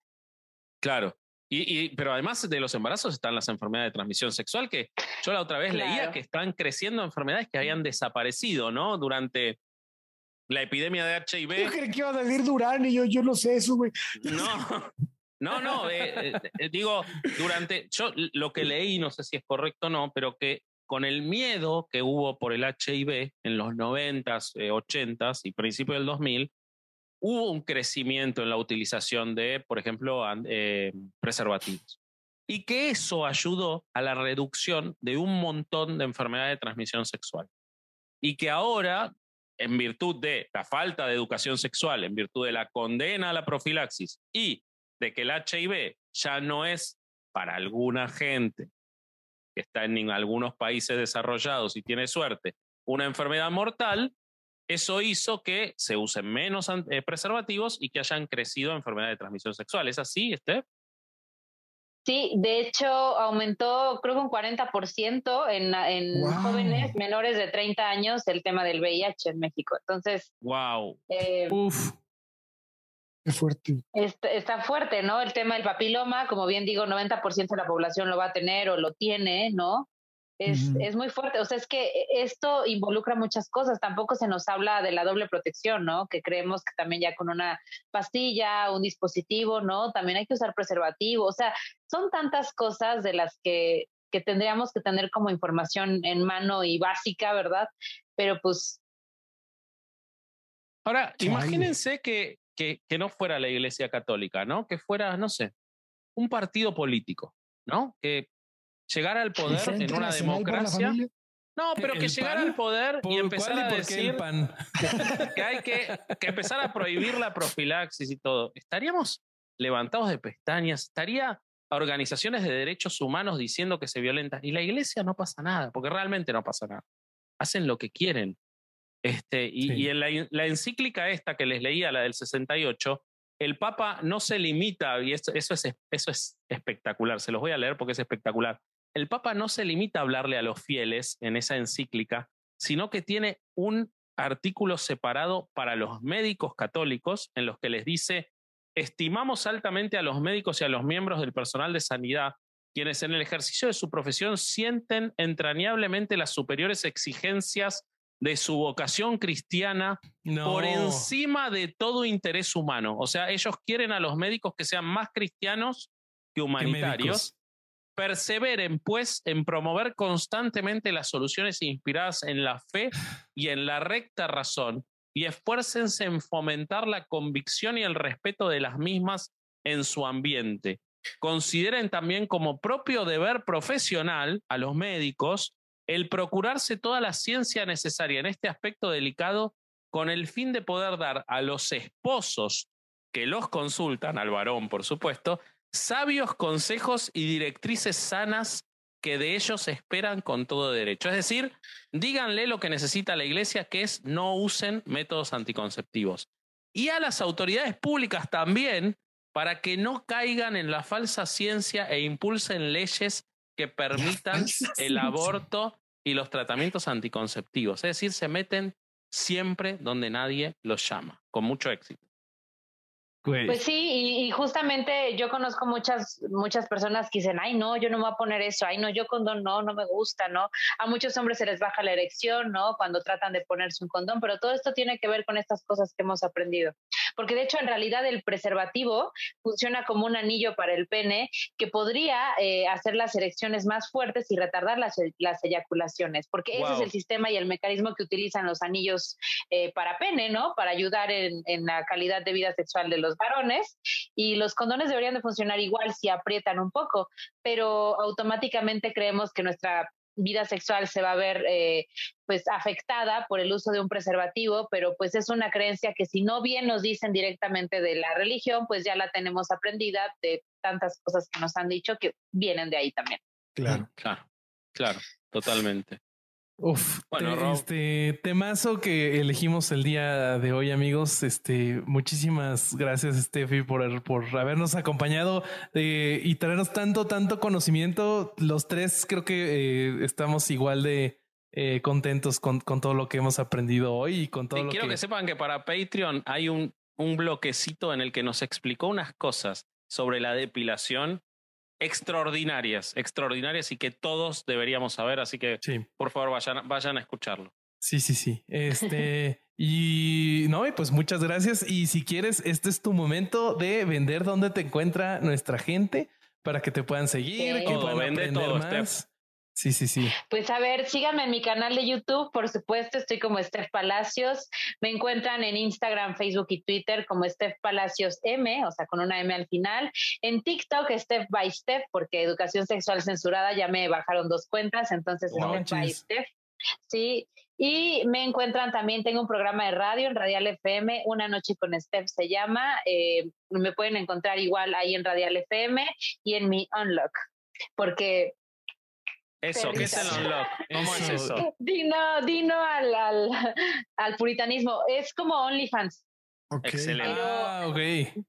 Claro. Y, pero además de los embarazos están las enfermedades de transmisión sexual, que yo la otra vez leía que están creciendo enfermedades que habían desaparecido, ¿no? Durante la epidemia de HIV. Yo creí que iba a salir Durán y yo, yo no sé eso, güey. No, no, no. Eh, eh, eh, digo, durante. Yo lo que leí, no sé si es correcto o no, pero que con el miedo que hubo por el HIV en los 90s, 80s y principios del 2000, hubo un crecimiento en la utilización de, por ejemplo, preservativos. Y que eso ayudó a la reducción de un montón de enfermedades de transmisión sexual. Y que ahora en virtud de la falta de educación sexual, en virtud de la condena a la profilaxis y de que el HIV ya no es para alguna gente que está en algunos países desarrollados y tiene suerte una enfermedad mortal, eso hizo que se usen menos eh, preservativos y que hayan crecido enfermedades de transmisión sexual. ¿Es así, Esther? Sí, de hecho aumentó creo que un 40% en, en jóvenes menores de 30 años el tema del VIH en México. Entonces, wow. Eh, Uf. Qué fuerte. Está, está, fuerte, ¿no? El tema del papiloma, como bien digo, 90% de la población lo va a tener o lo tiene, ¿no? Es, es, muy fuerte. O sea, es que esto involucra muchas cosas. Tampoco se nos habla de la doble protección, ¿no? Que creemos que también ya con una pastilla, un dispositivo, ¿no? También hay que usar preservativo. O sea, son tantas cosas de las que, que tendríamos que tener como información en mano y básica, ¿verdad? Pero pues... Ahora, imagínense que, que, que no fuera la Iglesia Católica, ¿no? Que fuera, no sé, un partido político, ¿no? Que llegar al poder en una democracia. No, pero que llegar al poder y empezar a decir que hay que, que empezar a prohibir la profilaxis y todo. Estaríamos levantados de pestañas, estaría organizaciones de derechos humanos diciendo que se violentan y la iglesia no pasa nada, porque realmente no pasa nada. Hacen lo que quieren. Este, y, en la, la, encíclica esta que les leía, la del 68, el Papa no se limita, y eso, eso, es, eso es espectacular, se los voy a leer porque es espectacular el Papa no se limita a hablarle a los fieles en esa encíclica, sino que tiene un artículo separado para los médicos católicos en los que les dice, estimamos altamente a los médicos y a los miembros del personal de sanidad, quienes en el ejercicio de su profesión sienten entrañablemente las superiores exigencias de su vocación cristiana por encima de todo interés humano. O sea, ellos quieren a los médicos que sean más cristianos que humanitarios Perseveren, pues, en promover constantemente las soluciones inspiradas en la fe y en la recta razón, y esfuércense en fomentar la convicción y el respeto de las mismas en su ambiente. Consideren también como propio deber profesional a los médicos el procurarse toda la ciencia necesaria en este aspecto delicado con el fin de poder dar a los esposos que los consultan, al varón por supuesto, sabios consejos y directrices sanas que de ellos esperan con todo derecho. Es decir, díganle lo que necesita la iglesia, que es no usen métodos anticonceptivos. Y a las autoridades públicas también, para que no caigan en la falsa ciencia e impulsen leyes que permitan el aborto y los tratamientos anticonceptivos. Es decir, se meten siempre donde nadie los llama, con mucho éxito. Pues sí, y, justamente yo conozco muchas, muchas personas que dicen, ay, no, yo no me voy a poner eso, ay, no, yo condón no, no me gusta, ¿no? A muchos hombres se les baja la erección, ¿no? Cuando tratan de ponerse un condón, pero todo esto tiene que ver con estas cosas que hemos aprendido. Porque de hecho, en realidad, el preservativo funciona como un anillo para el pene que podría eh, hacer las erecciones más fuertes y retardar las, las eyaculaciones, porque ese es el sistema y el mecanismo que utilizan los anillos eh, para pene, ¿no? Para ayudar en, en la calidad de vida sexual de los varones y los condones deberían de funcionar igual si aprietan un poco, pero automáticamente creemos que nuestra vida sexual se va a ver eh, pues afectada por el uso de un preservativo, pero pues es una creencia que si no bien nos dicen directamente de la religión, pues ya la tenemos aprendida de tantas cosas que nos han dicho que vienen de ahí también. Claro, claro, claro, totalmente. Uf, bueno, este temazo que elegimos el día de hoy, amigos. Este, muchísimas gracias, Steffi, por, por habernos acompañado eh, y traernos tanto, tanto conocimiento. Los tres creo que eh, estamos igual de eh, contentos con, con, todo lo que hemos aprendido hoy y con todo lo quiero que... que sepan que para Patreon hay un, un bloquecito en el que nos explicó unas cosas sobre la depilación extraordinarias, extraordinarias y que todos deberíamos saber. Así que por favor vayan, vayan a escucharlo. Sí, sí, sí. Este, y no, y pues muchas gracias. Y si quieres, este es tu momento de vender dónde te encuentra nuestra gente para que te puedan seguir, que puedan aprender más. Sí, sí, sí. Pues a ver, síganme en mi canal de YouTube, por supuesto, estoy como Steph Palacios. Me encuentran en Instagram, Facebook y Twitter como Steph Palacios M, o sea, con una M al final. En TikTok, Steph by Steph, porque Educación Sexual Censurada ya me bajaron dos cuentas, entonces Steph by Steph. Sí, y me encuentran también, tengo un programa de radio en Radial FM, Una Noche con Steph se llama. Eh, me pueden encontrar igual ahí en Radial FM y en mi Unlock, porque eso, ¿qué es el unlock? ¿Cómo es eso? Dino, dino al, al, al, puritanismo. Es como OnlyFans. Excelente. Ah, ok.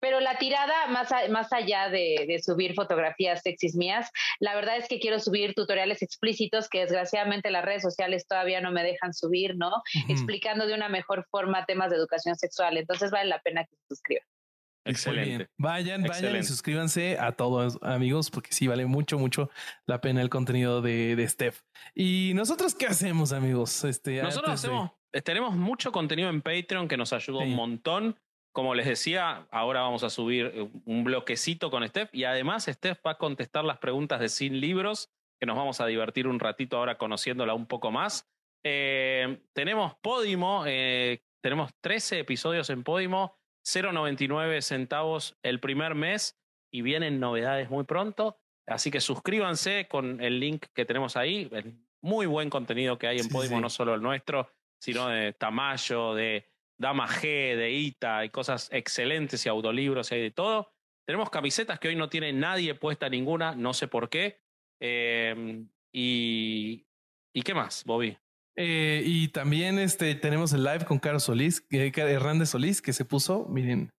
Pero la tirada, más, más allá de, de, subir fotografías sexys mías, la verdad es que quiero subir tutoriales explícitos que desgraciadamente las redes sociales todavía no me dejan subir, ¿no? Explicando de una mejor forma temas de educación sexual. Entonces vale la pena que se suscriban. Excelente. Vayan, vayan y suscríbanse a todos amigos, porque sí vale mucho, mucho la pena el contenido de, de Steph. Y nosotros qué hacemos, amigos? Este, nosotros hacemos, eh, tenemos mucho contenido en Patreon que nos ayuda un montón. Como les decía, ahora vamos a subir eh, un bloquecito con Steph y además Steph va a contestar las preguntas de Sin Libros, que nos vamos a divertir un ratito ahora conociéndola un poco más. Eh, tenemos Podimo, tenemos 13 episodios en Podimo 0,99 centavos el primer mes y vienen novedades muy pronto. Así que suscríbanse con el link que tenemos ahí. muy buen contenido que hay en Podimo, no solo el nuestro, sino de Tamayo, de Dama G, de Ita, hay cosas excelentes y autolibros, y hay de todo. Tenemos camisetas que hoy no tiene nadie puesta ninguna, no sé por qué. Em, y, ¿Y qué más, Bobby? Eh, y también este, tenemos el live con Carlos Solís, eh, Hernández Solís, que se puso, miren,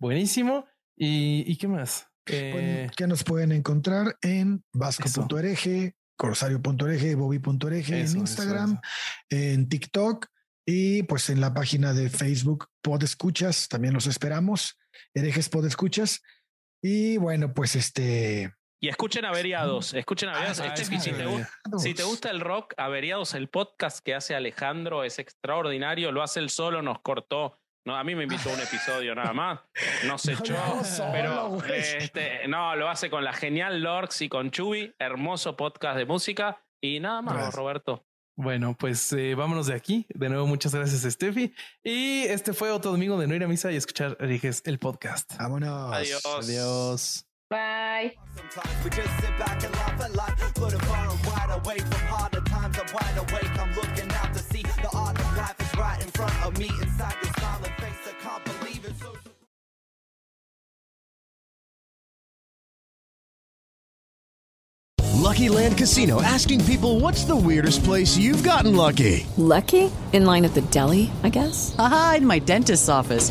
buenísimo. ¿Y, qué más? Eh, que nos pueden encontrar en vasco.org, corsario.org, bobby.org, en Instagram, en TikTok y pues en la página de Facebook Podescuchas, también los esperamos, herejes Podescuchas. Y bueno, pues este, y escuchen Averiados, escuchen Averiados. Ah, este, si, te, gusta el rock, Averiados, el podcast que hace Alejandro es extraordinario, lo hace él solo, nos cortó. No, a mí me invitó un episodio nada más, no se echó, pero este, no, lo hace con la genial Lorx y con Chubi, hermoso podcast de música y nada más, Roberto. Bueno, pues eh, vámonos de aquí. De nuevo, muchas gracias, Steffi. Y este fue otro domingo de no ir a misa y escuchar Riges el podcast. Vámonos. Adiós. Adiós. Bye. Sometimes we just sit back and laugh at life. Put a far and wide away from harder times. I'm wide awake. I'm looking out to see the art of life is right in front of me. Inside this smiling face, I can't believe it. So Lucky Land Casino asking people what's the weirdest place you've gotten lucky? Lucky? In line at the deli, I guess? Aha, in my dentist's office.